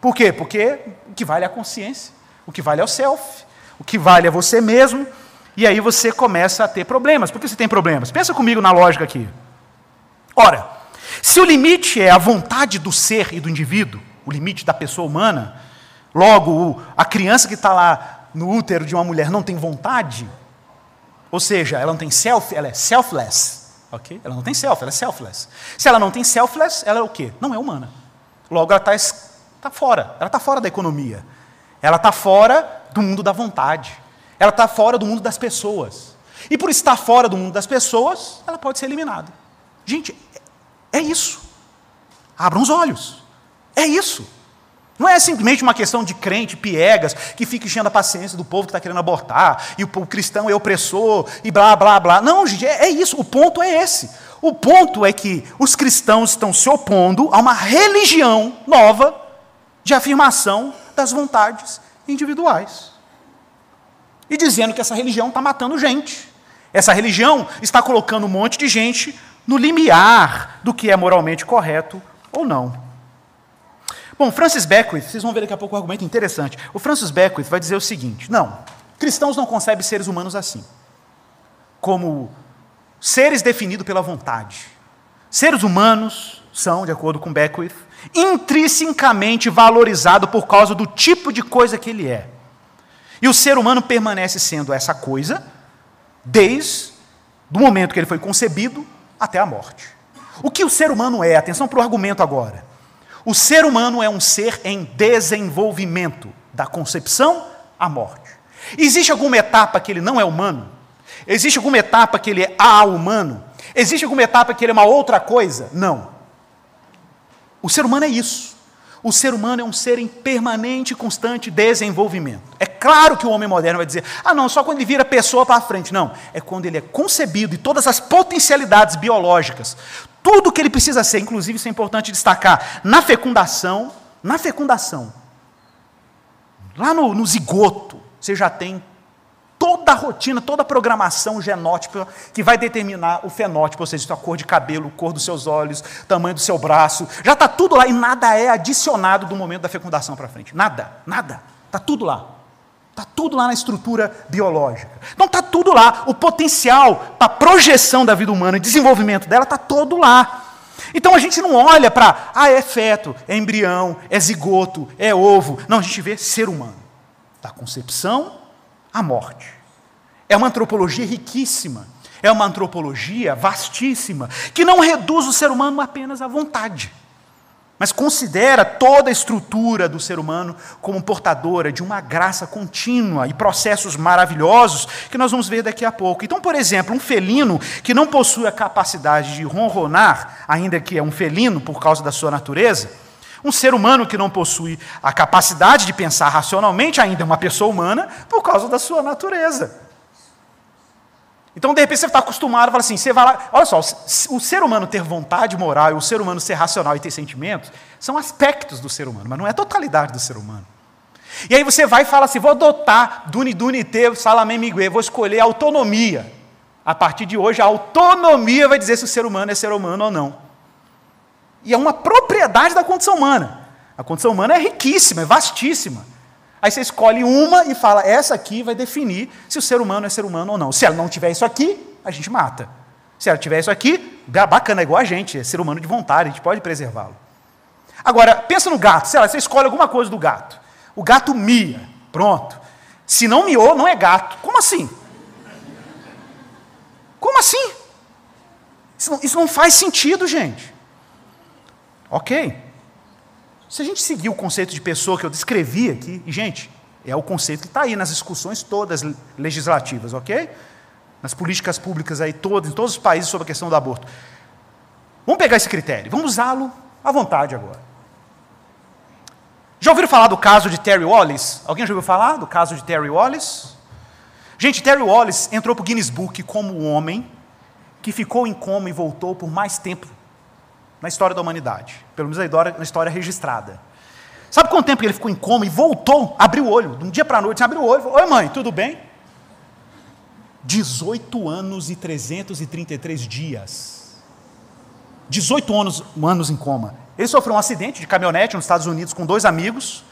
Por quê? Porque o que vale é a consciência, o que vale é o self, o que vale é você mesmo, e aí você começa a ter problemas. Por que você tem problemas? Pensa comigo na lógica aqui. Ora, Se o limite é a vontade do ser e do indivíduo, o limite da pessoa humana, logo a criança que está lá no útero de uma mulher não tem vontade, ou seja, ela não tem self, ela é selfless, ok? Ela não tem self, ela é selfless. Se ela não tem selfless, ela é o quê? Não é humana. Logo, ela está tá fora, ela está fora da economia. Ela está fora do mundo da vontade. Ela está fora do mundo das pessoas. E por estar fora do mundo das pessoas, ela pode ser eliminada. Gente, é isso. Abram os olhos. É isso. Não é simplesmente uma questão de crente, piegas, que fica enchendo a paciência do povo que está querendo abortar, e o, cristão é opressor, e blá, blá, blá. Não, gente, é, é isso. O ponto é esse. O ponto é que os cristãos estão se opondo a uma religião nova de afirmação das vontades individuais. E dizendo que essa religião está matando gente. Essa religião está colocando um monte de gente no limiar do que é moralmente correto ou não. Bom, Francis Beckwith, vocês vão ver daqui a pouco um argumento interessante. O Francis Beckwith vai dizer o seguinte: não, cristãos não concebem seres humanos assim, como seres definidos pela vontade. Seres humanos são, de acordo com Beckwith, intrinsecamente valorizados por causa do tipo de coisa que ele é. E o ser humano permanece sendo essa coisa desde o momento que ele foi concebido até a morte. O que o ser humano é? Atenção para o argumento agora. O ser humano é um ser em desenvolvimento, da concepção à morte. Existe alguma etapa que ele não é humano? Existe alguma etapa que ele é a-humano? Existe alguma etapa que ele é uma outra coisa? Não. O ser humano é isso. O ser humano é um ser em permanente e constante desenvolvimento. É claro que o homem moderno vai dizer: ah, não, só quando ele vira pessoa para frente. Não, é quando ele é concebido e todas as potencialidades biológicas, tudo que ele precisa ser, inclusive isso é importante destacar, na fecundação, na fecundação, lá no, no zigoto, você já tem toda a rotina, toda a programação genótipa que vai determinar o fenótipo, ou seja, a cor de cabelo, cor dos seus olhos, tamanho do seu braço, já está tudo lá e nada é adicionado do momento da fecundação para frente. Nada, nada. Está tudo lá. Está tudo lá na estrutura biológica. Então está tudo lá. O potencial para projeção da vida humana desenvolvimento dela está todo lá. Então a gente não olha para, ah, é feto, é embrião, é zigoto, é ovo. Não, a gente vê ser humano. Da concepção a morte. É uma antropologia riquíssima, é uma antropologia vastíssima, que não reduz o ser humano apenas à vontade, mas considera toda a estrutura do ser humano como portadora de uma graça contínua e processos maravilhosos que nós vamos ver daqui a pouco. Então, por exemplo, um felino que não possui a capacidade de ronronar, ainda que é um felino por causa da sua natureza, um ser humano que não possui a capacidade de pensar racionalmente ainda é uma pessoa humana por causa da sua natureza. Então, de repente, você está acostumado a falar assim: você vai lá. Olha só, o ser humano ter vontade moral e o ser humano ser racional e ter sentimentos são aspectos do ser humano, mas não é a totalidade do ser humano. E aí você vai e fala assim: vou adotar Duni Duni Te, Salamé Miguel, vou escolher a autonomia. A partir de hoje, a autonomia vai dizer se o ser humano é ser humano ou não. E é uma propriedade da condição humana. A condição humana é riquíssima, é vastíssima. Aí você escolhe uma e fala, essa aqui vai definir se o ser humano é ser humano ou não. Se ela não tiver isso aqui, a gente mata. Se ela tiver isso aqui, bacana, é igual a gente, é ser humano de vontade, a gente pode preservá-lo. Agora, pensa no gato, sei lá, você escolhe alguma coisa do gato. O gato mia, pronto. Se não miou, não é gato. Como assim? Como assim? Isso não, isso não faz sentido, gente. Ok. Se a gente seguir o conceito de pessoa que eu descrevi aqui, e, gente, é o conceito que está aí nas discussões todas legislativas, ok? Nas políticas públicas aí todas, em todos os países sobre a questão do aborto. Vamos pegar esse critério, vamos usá-lo à vontade agora. Já ouviram falar do caso de Terry Wallace? Alguém já ouviu falar do caso de Terry Wallace? Gente, Terry Wallace entrou para o Guinness Book como o homem que ficou em coma e voltou por mais tempo na história da humanidade, pelo menos na história registrada. Sabe quanto tempo ele ficou em coma e voltou, abriu o olho, de um dia para a noite, abriu o olho, falou, oi mãe, tudo bem? 18 anos e 333 dias. 18 anos, anos em coma. Ele sofreu um acidente de caminhonete nos Estados Unidos com dois amigos,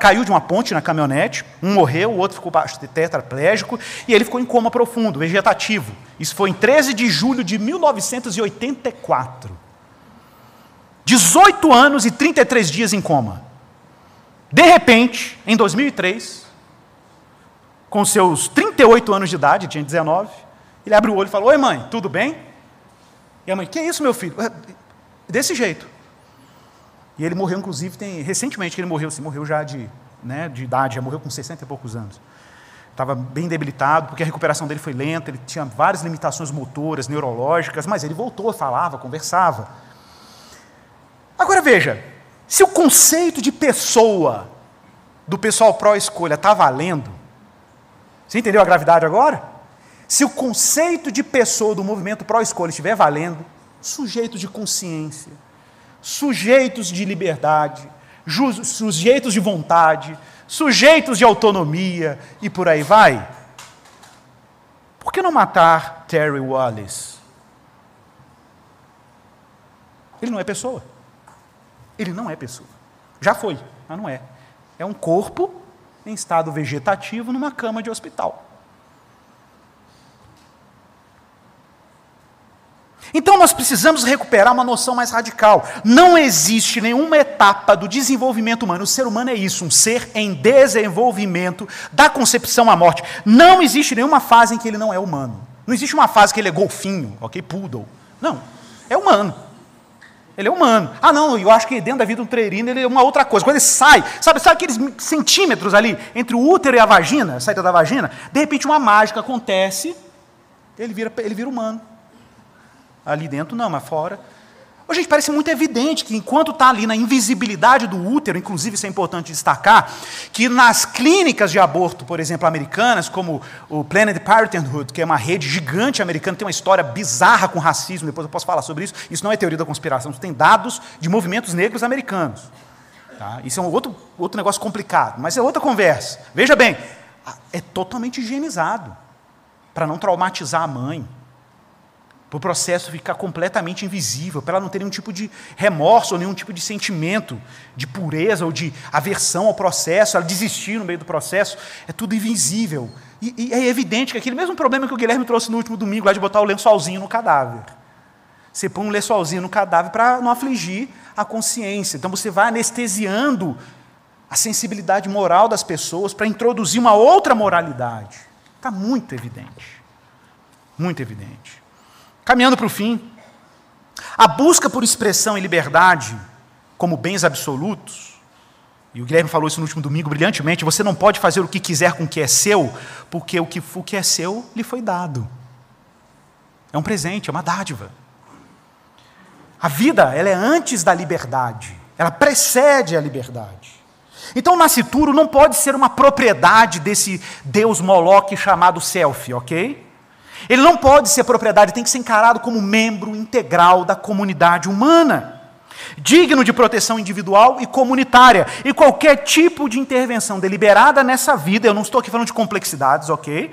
caiu de uma ponte na caminhonete, um morreu, o outro ficou tetraplégico, e ele ficou em coma profundo, vegetativo. Isso foi em 13 de julho de 1984. 18 anos e 33 dias em coma. De repente, em 2003, com seus 38 anos de idade, tinha 19, ele abre o olho e fala: Oi, mãe, tudo bem? E a mãe: Que é isso, meu filho? Desse jeito. E ele morreu, inclusive, tem, recentemente que ele morreu, assim, morreu já de, né, de idade, já morreu com 60 e poucos anos. Estava bem debilitado, porque a recuperação dele foi lenta, ele tinha várias limitações motoras, neurológicas, mas ele voltou, falava, conversava. Agora veja, se o conceito de pessoa do pessoal pró-escolha está valendo, você entendeu a gravidade agora? Se o conceito de pessoa do movimento pró-escolha estiver valendo, sujeitos de consciência, sujeitos de liberdade, sujeitos de vontade, sujeitos de autonomia e por aí vai. Por que não matar Terry Wallace? Ele não é pessoa. Ele não é pessoa. Já foi, mas não é. É um corpo em estado vegetativo numa cama de hospital. Então nós precisamos recuperar uma noção mais radical. Não existe nenhuma etapa do desenvolvimento humano. O ser humano é isso, um ser em desenvolvimento, da concepção à morte. Não existe nenhuma fase em que ele não é humano. Não existe uma fase que ele é golfinho, ok, poodle. Não, é humano. Ele é humano. Ah, não, eu acho que dentro da vida do treirino ele é uma outra coisa. Quando ele sai, sabe, sabe aqueles centímetros ali entre o útero e a vagina, a saída da vagina? De repente uma mágica acontece, ele vira, ele vira humano. Ali dentro não, mas fora. Oh, gente, parece muito evidente que enquanto está ali na invisibilidade do útero, inclusive isso é importante destacar, que nas clínicas de aborto, por exemplo, americanas, como o Planned Parenthood, que é uma rede gigante americana, tem uma história bizarra com racismo, depois eu posso falar sobre isso, isso não é teoria da conspiração, isso tem dados de movimentos negros americanos. Tá? Isso é um outro, outro negócio complicado, mas é outra conversa. Veja bem, é totalmente higienizado, para não traumatizar a mãe, para o processo ficar completamente invisível, para ela não ter nenhum tipo de remorso ou nenhum tipo de sentimento de pureza ou de aversão ao processo, ela desistir no meio do processo, é tudo invisível. E, e é evidente que aquele mesmo problema que o Guilherme trouxe no último domingo, lá de botar o lençolzinho no cadáver. Você põe um lençolzinho no cadáver para não afligir a consciência. Então você vai anestesiando a sensibilidade moral das pessoas para introduzir uma outra moralidade. Está muito evidente. Muito evidente. Caminhando para o fim, a busca por expressão e liberdade como bens absolutos, e o Guilherme falou isso no último domingo brilhantemente: você não pode fazer o que quiser com o que é seu, porque o que, o que é seu lhe foi dado. É um presente, é uma dádiva. A vida, ela é antes da liberdade, ela precede a liberdade. Então, o nascituro não pode ser uma propriedade desse Deus Moloque chamado self, ok? Ele não pode ser propriedade, tem que ser encarado como membro integral da comunidade humana, digno de proteção individual e comunitária. E qualquer tipo de intervenção deliberada nessa vida, eu não estou aqui falando de complexidades, ok?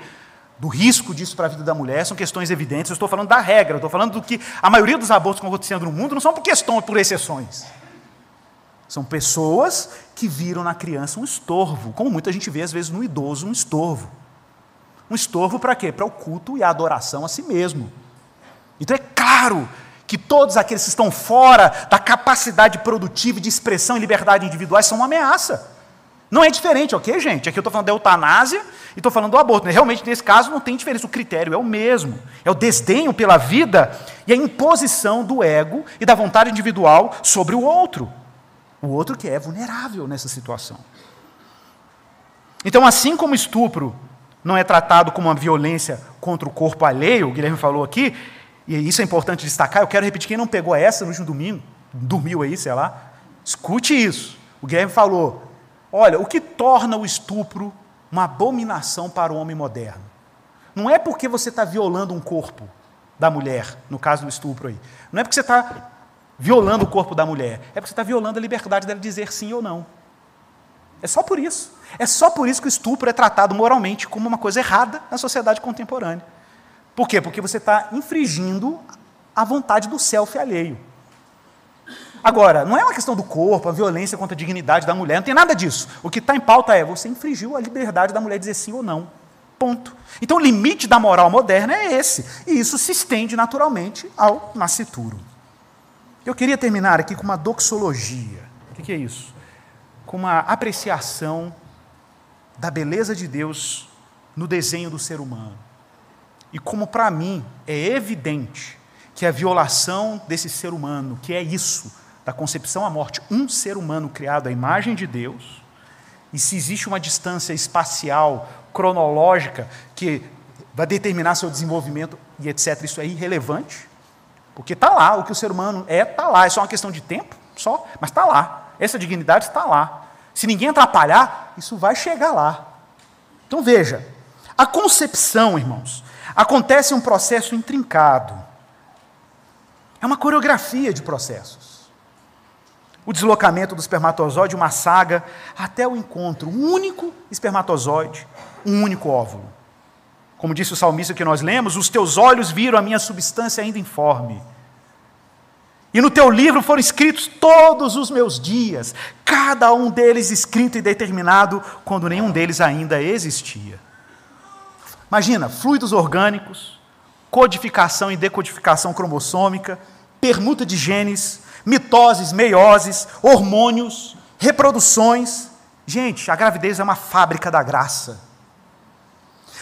Do risco disso para a vida da mulher, são questões evidentes, eu estou falando da regra, eu estou falando do que a maioria dos abortos que estão acontecendo no mundo não são por questões, por exceções. São pessoas que viram na criança um estorvo, como muita gente vê às vezes no idoso um estorvo. Um estorvo para quê? Para o culto e a adoração a si mesmo. Então é claro que todos aqueles que estão fora da capacidade produtiva de expressão e liberdade individuais são uma ameaça. Não é diferente, ok, gente? Aqui eu estou falando da eutanásia e estou falando do aborto. Realmente, nesse caso, não tem diferença. O critério é o mesmo. É o desdenho pela vida e a imposição do ego e da vontade individual sobre o outro. O outro que é vulnerável nessa situação. Então, assim como estupro não é tratado como uma violência contra o corpo alheio, o Guilherme falou aqui, e isso é importante destacar, eu quero repetir, quem não pegou essa no último domingo, dormiu aí, sei lá, escute isso. O Guilherme falou, olha, o que torna o estupro uma abominação para o homem moderno? Não é porque você está violando um corpo da mulher, no caso do estupro aí. Não é porque você está violando o corpo da mulher, é porque você está violando a liberdade dela dizer sim ou não. É só por isso. É só por isso que o estupro é tratado moralmente como uma coisa errada na sociedade contemporânea. Por quê? Porque você está infringindo a vontade do self alheio. Agora, não é uma questão do corpo, a violência contra a dignidade da mulher, não tem nada disso. O que está em pauta é você infringiu a liberdade da mulher dizer sim ou não. Ponto. Então, o limite da moral moderna é esse. E isso se estende naturalmente ao nascituro. Eu queria terminar aqui com uma doxologia. O que é isso? Com uma apreciação da beleza de Deus no desenho do ser humano. E como para mim é evidente que a violação desse ser humano, que é isso, da concepção à morte, um ser humano criado à imagem de Deus, e se existe uma distância espacial, cronológica, que vai determinar seu desenvolvimento e etc., isso é irrelevante, porque está lá, o que o ser humano é, está lá, é só uma questão de tempo, só, mas está lá, essa dignidade está lá. Se ninguém atrapalhar, isso vai chegar lá. Então veja, a concepção, irmãos, acontece um processo intrincado. É uma coreografia de processos. O deslocamento do espermatozoide, uma saga, até o encontro, um único espermatozoide, um único óvulo. Como disse o salmista que nós lemos, os teus olhos viram a minha substância ainda informe. E no teu livro foram escritos todos os meus dias, cada um deles escrito e determinado quando nenhum deles ainda existia. Imagina, fluidos orgânicos, codificação e decodificação cromossômica, permuta de genes, mitoses, meioses, hormônios, reproduções. Gente, a gravidez é uma fábrica da graça.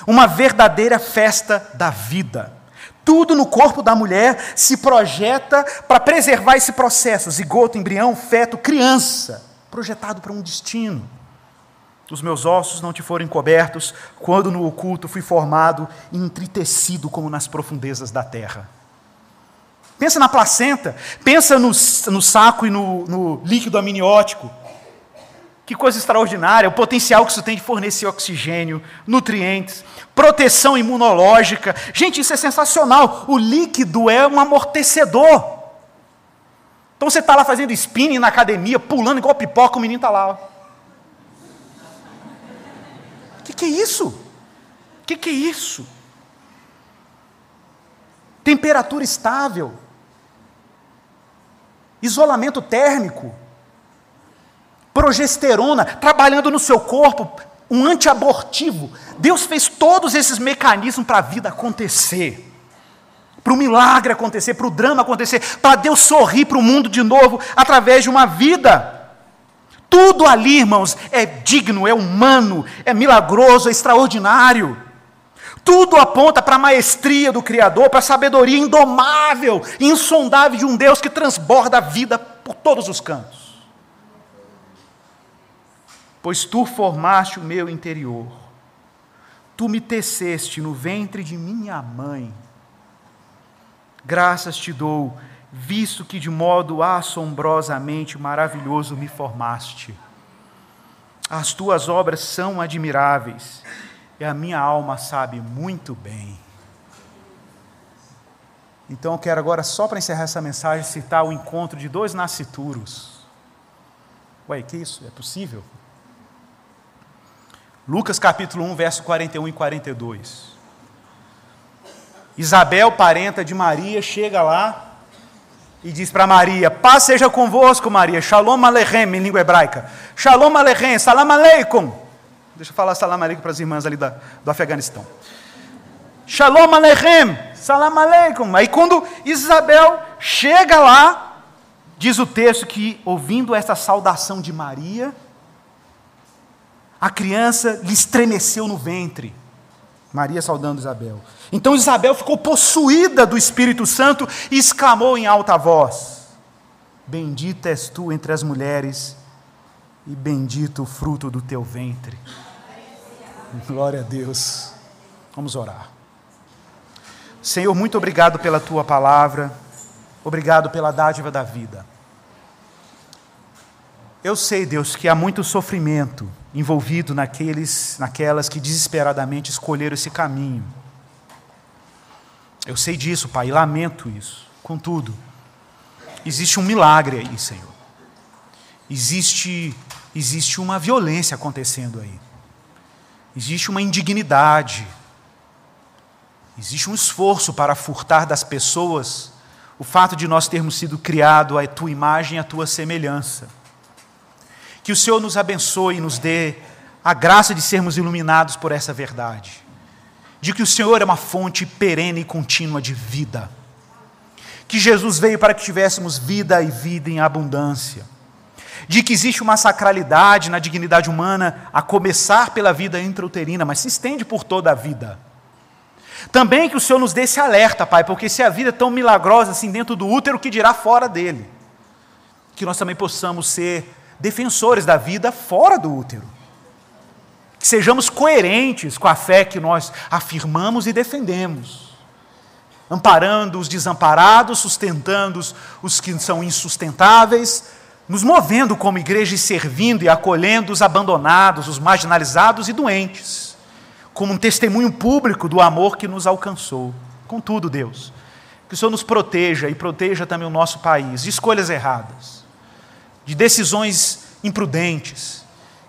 Uma verdadeira festa da vida. Tudo no corpo da mulher se projeta para preservar esse processo: zigoto, embrião, feto, criança, projetado para um destino. Os meus ossos não te foram encobertos quando no oculto fui formado e entritecido como nas profundezas da terra. Pensa na placenta, pensa no, no saco e no, no líquido amniótico. Que coisa extraordinária, o potencial que isso tem de fornecer oxigênio, nutrientes, proteção imunológica. Gente, isso é sensacional. O líquido é um amortecedor. Então você está lá fazendo spinning na academia, pulando igual pipoca, o menino está lá. O que, que é isso? O que, que é isso? Temperatura estável, isolamento térmico, progesterona trabalhando no seu corpo, um antiabortivo. Deus fez todos esses mecanismos para a vida acontecer, para o milagre acontecer, para o drama acontecer, para Deus sorrir para o mundo de novo através de uma vida. Tudo ali, irmãos, é digno, é humano, é milagroso, é extraordinário. Tudo aponta para a maestria do Criador, para a sabedoria indomável, insondável de um Deus que transborda a vida por todos os cantos pois tu formaste o meu interior. Tu me teceste no ventre de minha mãe. Graças te dou, visto que de modo assombrosamente maravilhoso me formaste. As tuas obras são admiráveis e a minha alma sabe muito bem. Então eu quero agora, só para encerrar essa mensagem, citar o encontro de dois nascituros. Ué, que isso? É possível? Lucas capítulo 1, verso 41 e 42. Isabel, parenta de Maria, chega lá e diz para Maria: Paz seja convosco, Maria. Shalom Aleichem, em língua hebraica. Shalom Aleichem, Salam Aleikum. Deixa eu falar Salam Aleikum para as irmãs ali da, do Afeganistão. Shalom Aleichem, Salam Aleikum. Aí quando Isabel chega lá, diz o texto que, ouvindo essa saudação de Maria, a criança lhe estremeceu no ventre. Maria saudando Isabel. Então Isabel ficou possuída do Espírito Santo e exclamou em alta voz: Bendita és tu entre as mulheres, e bendito o fruto do teu ventre. Glória a Deus. Vamos orar. Senhor, muito obrigado pela tua palavra, obrigado pela dádiva da vida. Eu sei, Deus, que há muito sofrimento envolvido naqueles, naquelas que desesperadamente escolheram esse caminho. Eu sei disso, Pai, e lamento isso. Contudo, existe um milagre aí, Senhor. Existe, existe uma violência acontecendo aí. Existe uma indignidade. Existe um esforço para furtar das pessoas o fato de nós termos sido criados à tua imagem e à tua semelhança. Que o Senhor nos abençoe e nos dê a graça de sermos iluminados por essa verdade. De que o Senhor é uma fonte perene e contínua de vida. que Jesus veio para que tivéssemos vida e vida em abundância, de que existe uma sacralidade na dignidade humana, a começar pela vida intrauterina, mas se estende por toda a vida. Também que o Senhor nos dê esse alerta, Pai, porque se a vida é tão milagrosa assim dentro do útero, que dirá fora dele? Que nós também possamos ser defensores da vida fora do útero. Que sejamos coerentes com a fé que nós afirmamos e defendemos, amparando os desamparados, sustentando os que são insustentáveis, nos movendo como igreja e servindo e acolhendo os abandonados, os marginalizados e doentes como um testemunho público do amor que nos alcançou. Contudo, Deus, que o Senhor nos proteja e proteja também o nosso país de escolhas erradas, de decisões imprudentes,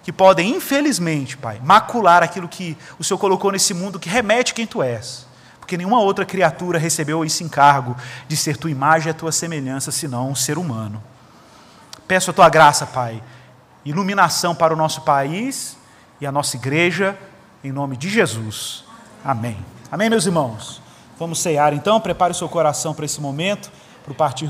que podem, infelizmente, Pai, macular aquilo que o Senhor colocou nesse mundo que remete quem tu és. Porque nenhuma outra criatura recebeu esse encargo de ser tua imagem e a tua semelhança, senão um ser humano. Peço a tua graça, Pai, iluminação para o nosso país e a nossa igreja em nome de Jesus. Amém. Amém, meus irmãos? Vamos cear então. Prepare o seu coração para esse momento, para o partir